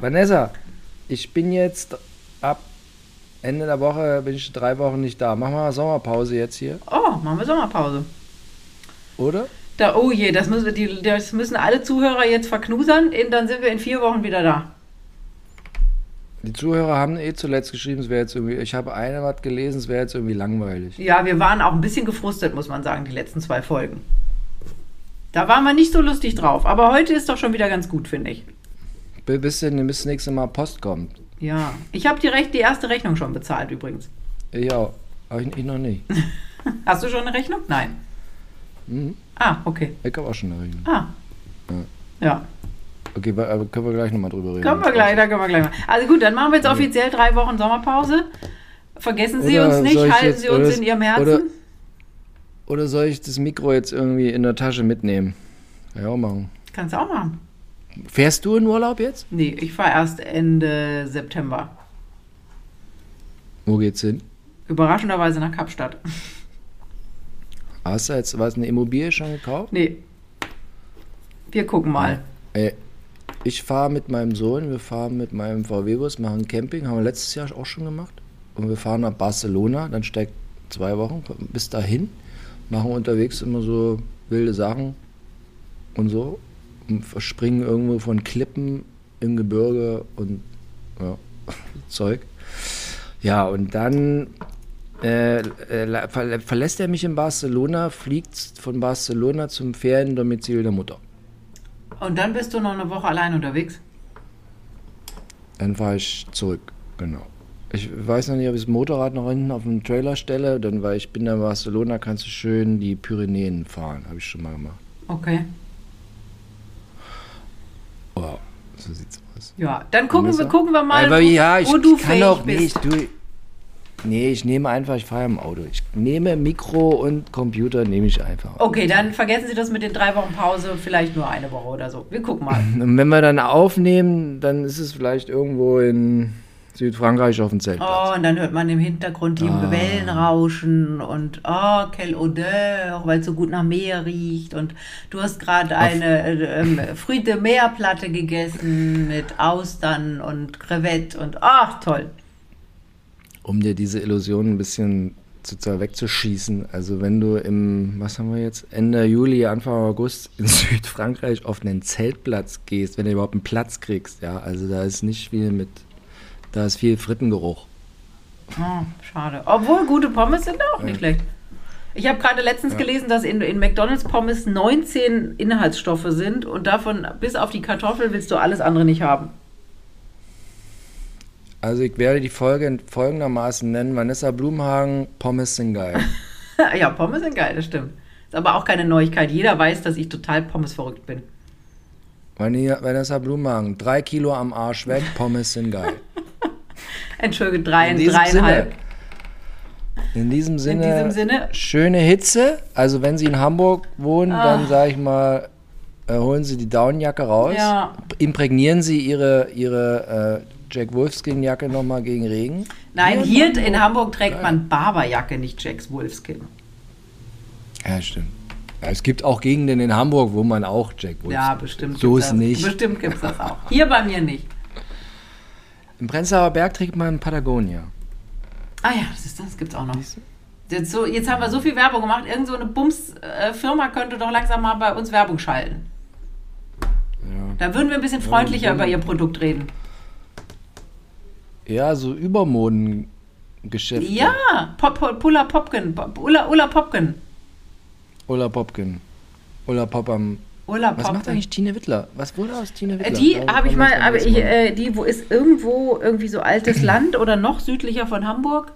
Vanessa, ich bin jetzt ab Ende der Woche, bin ich drei Wochen nicht da. Machen wir mal Sommerpause jetzt hier, Oh, machen wir Sommerpause. oder? Da, oh je, das müssen, die, das müssen alle Zuhörer jetzt verknusern. Dann sind wir in vier Wochen wieder da. Die Zuhörer haben eh zuletzt geschrieben, es wäre jetzt irgendwie, ich habe eine was gelesen, es wäre jetzt irgendwie langweilig. Ja, wir waren auch ein bisschen gefrustet, muss man sagen, die letzten zwei Folgen. Da waren wir nicht so lustig drauf. Aber heute ist doch schon wieder ganz gut, finde ich. Bis, denn- bis das nächste Mal Post kommt. Ja. Ich habe die, Rech- die erste Rechnung schon bezahlt übrigens. Ja, aber ich, ich noch nicht. Hast du schon eine Rechnung? Nein. Mhm. Ah, okay. Ich habe auch schon eine Rechnung. Ah. Ja. Okay, aber können wir gleich nochmal drüber reden. Können wir gleich, da können wir gleich mal. Also gut, dann machen wir jetzt offiziell drei Wochen Sommerpause. Vergessen Sie Oder uns nicht, ich halten jetzt- Sie uns oder- in Ihrem Herzen. Oder, oder soll ich das Mikro jetzt irgendwie in der Tasche mitnehmen? Kann ich auch machen. Kannst du auch machen. Fährst du in Urlaub jetzt? Nee, ich fahre erst Ende September. Wo geht's hin? Überraschenderweise nach Kapstadt. Hast du jetzt was, eine Immobilie schon gekauft? Nee. Wir gucken mal. Ey, ich fahre mit meinem Sohn, wir fahren mit meinem VW-Bus, machen Camping, haben wir letztes Jahr auch schon gemacht. Und wir fahren nach Barcelona, dann steckt zwei Wochen bis dahin, machen unterwegs immer so wilde Sachen und so. Und springen irgendwo von Klippen im Gebirge und ja, Zeug. Ja, und dann äh, äh, verlässt er mich in Barcelona, fliegt von Barcelona zum Feriendomizil der Mutter. Und dann bist du noch eine Woche allein unterwegs? Dann fahre ich zurück, genau. Ich weiß noch nicht, ob ich das Motorrad noch hinten auf dem Trailer stelle, dann weil ich bin in Barcelona, kannst du schön die Pyrenäen fahren, habe ich schon mal gemacht. Okay. Wow, so sieht's aus. Ja, dann gucken wir, gucken wir mal, Aber wo, ja, ich wo du kann fähig doch bist. nicht. Du, nee, ich nehme einfach, ich fahre im Auto. Ich nehme Mikro und Computer, nehme ich einfach. Okay, dann vergessen Sie das mit den drei Wochen Pause, vielleicht nur eine Woche oder so. Wir gucken mal. Und wenn wir dann aufnehmen, dann ist es vielleicht irgendwo in Südfrankreich auf dem Zeltplatz. Oh, und dann hört man im Hintergrund die Ah. Wellen rauschen und oh, quelle odeur, weil es so gut nach Meer riecht. Und du hast gerade eine äh, ähm, Früchte Meerplatte gegessen mit Austern und Crevette und ach, toll. Um dir diese Illusion ein bisschen sozusagen wegzuschießen. Also wenn du im, was haben wir jetzt, Ende Juli, Anfang August in Südfrankreich auf einen Zeltplatz gehst, wenn du überhaupt einen Platz kriegst, ja, also da ist nicht viel mit, da ist viel Frittengeruch. Oh, schade. Obwohl gute Pommes sind auch nicht schlecht. Ich habe gerade letztens gelesen, dass in, in McDonalds Pommes 19 Inhaltsstoffe sind und davon bis auf die Kartoffel willst du alles andere nicht haben. Also ich werde die Folge folgendermaßen nennen, Vanessa Blumhagen, Pommes sind geil. ja, Pommes sind geil, das stimmt. Ist aber auch keine Neuigkeit. Jeder weiß, dass ich total Pommes verrückt bin. Vanessa Blumhagen, drei Kilo am Arsch weg, Pommes sind geil. Entschuldige, drei, In diesem dreieinhalb. Sinne, in diesem Sinne, diesem Sinne. schöne Hitze. Also wenn Sie in Hamburg wohnen, Ah. dann sage ich mal, äh, holen Sie die Daunenjacke raus, Ja. imprägnieren Sie Ihre, Ihre äh, Jack Wolfskin Jacke nochmal gegen Regen. Nein, Hier in in Hamburg trägt man Barberjacke, nicht Jacks Wolfskin. Ja, stimmt. Ja, es gibt auch Gegenden in Hamburg, wo man auch Jack Wolfskin. Ja, bestimmt. So ist das. nicht. Bestimmt gibt es das auch. Hier bei mir nicht. Im Prenzlauer Berg trägt man Patagonia. Ah ja, das ist das, gibt's auch noch. Jetzt, so, jetzt haben wir so viel Werbung gemacht. Irgend so eine Bums-Firma könnte doch langsam mal bei uns Werbung schalten. Ja. Da würden wir ein bisschen freundlicher Ja, über ihr Produkt reden. Ja, so Übermodengeschäfte. Ja, Pop, Pop, Pulla Popken. Pop- Ulla, Ulla Popken. Ulla Popkin. Ulla Popam. Ulla Was macht eigentlich Tine Wittler? Was wurde aus Tine Äh, Wittler? Die Darum habe ich kommen mal, aber ich, äh, die, wo ist irgendwo irgendwie so altes Land oder noch südlicher von Hamburg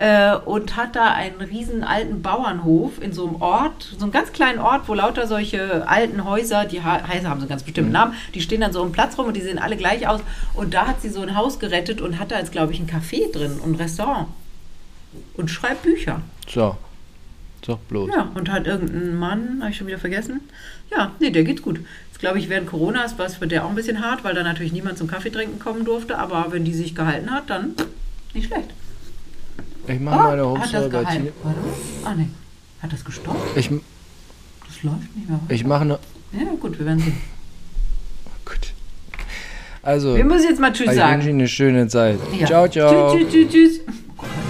äh, und hat da einen riesen alten Bauernhof in so einem Ort, so einem ganz kleinen Ort, wo lauter solche alten Häuser, die heißen, haben so einen ganz bestimmten Namen, die stehen dann so im Platz rum und die sehen alle gleich aus. Und da hat sie so ein Haus gerettet und hat da jetzt, glaube ich, ein Café drin und ein Restaurant. Und schreibt Bücher. So. Sag bloß. Ja, und hat irgendein Mann, habe ich schon wieder vergessen. Ja, nee, der geht's gut. Jetzt glaube ich, während Corona ist was für der auch ein bisschen hart, weil da natürlich niemand zum Kaffee trinken kommen durfte. Aber wenn die sich gehalten hat, dann nicht schlecht. Ich mache meine Oh, bei gehalten? Tine. Warte mal. Ah, nee. Hat das gestoppt? Ich, Das läuft nicht mehr. ich mache eine. Ja, gut, wir werden sehen. Gut. Also, Wir müssen jetzt mal Tschüss ich sagen. wünsche Ihnen eine schöne Zeit. Ja. Ciao, ciao. Tschüss, tschüss, tschüss, tschüss.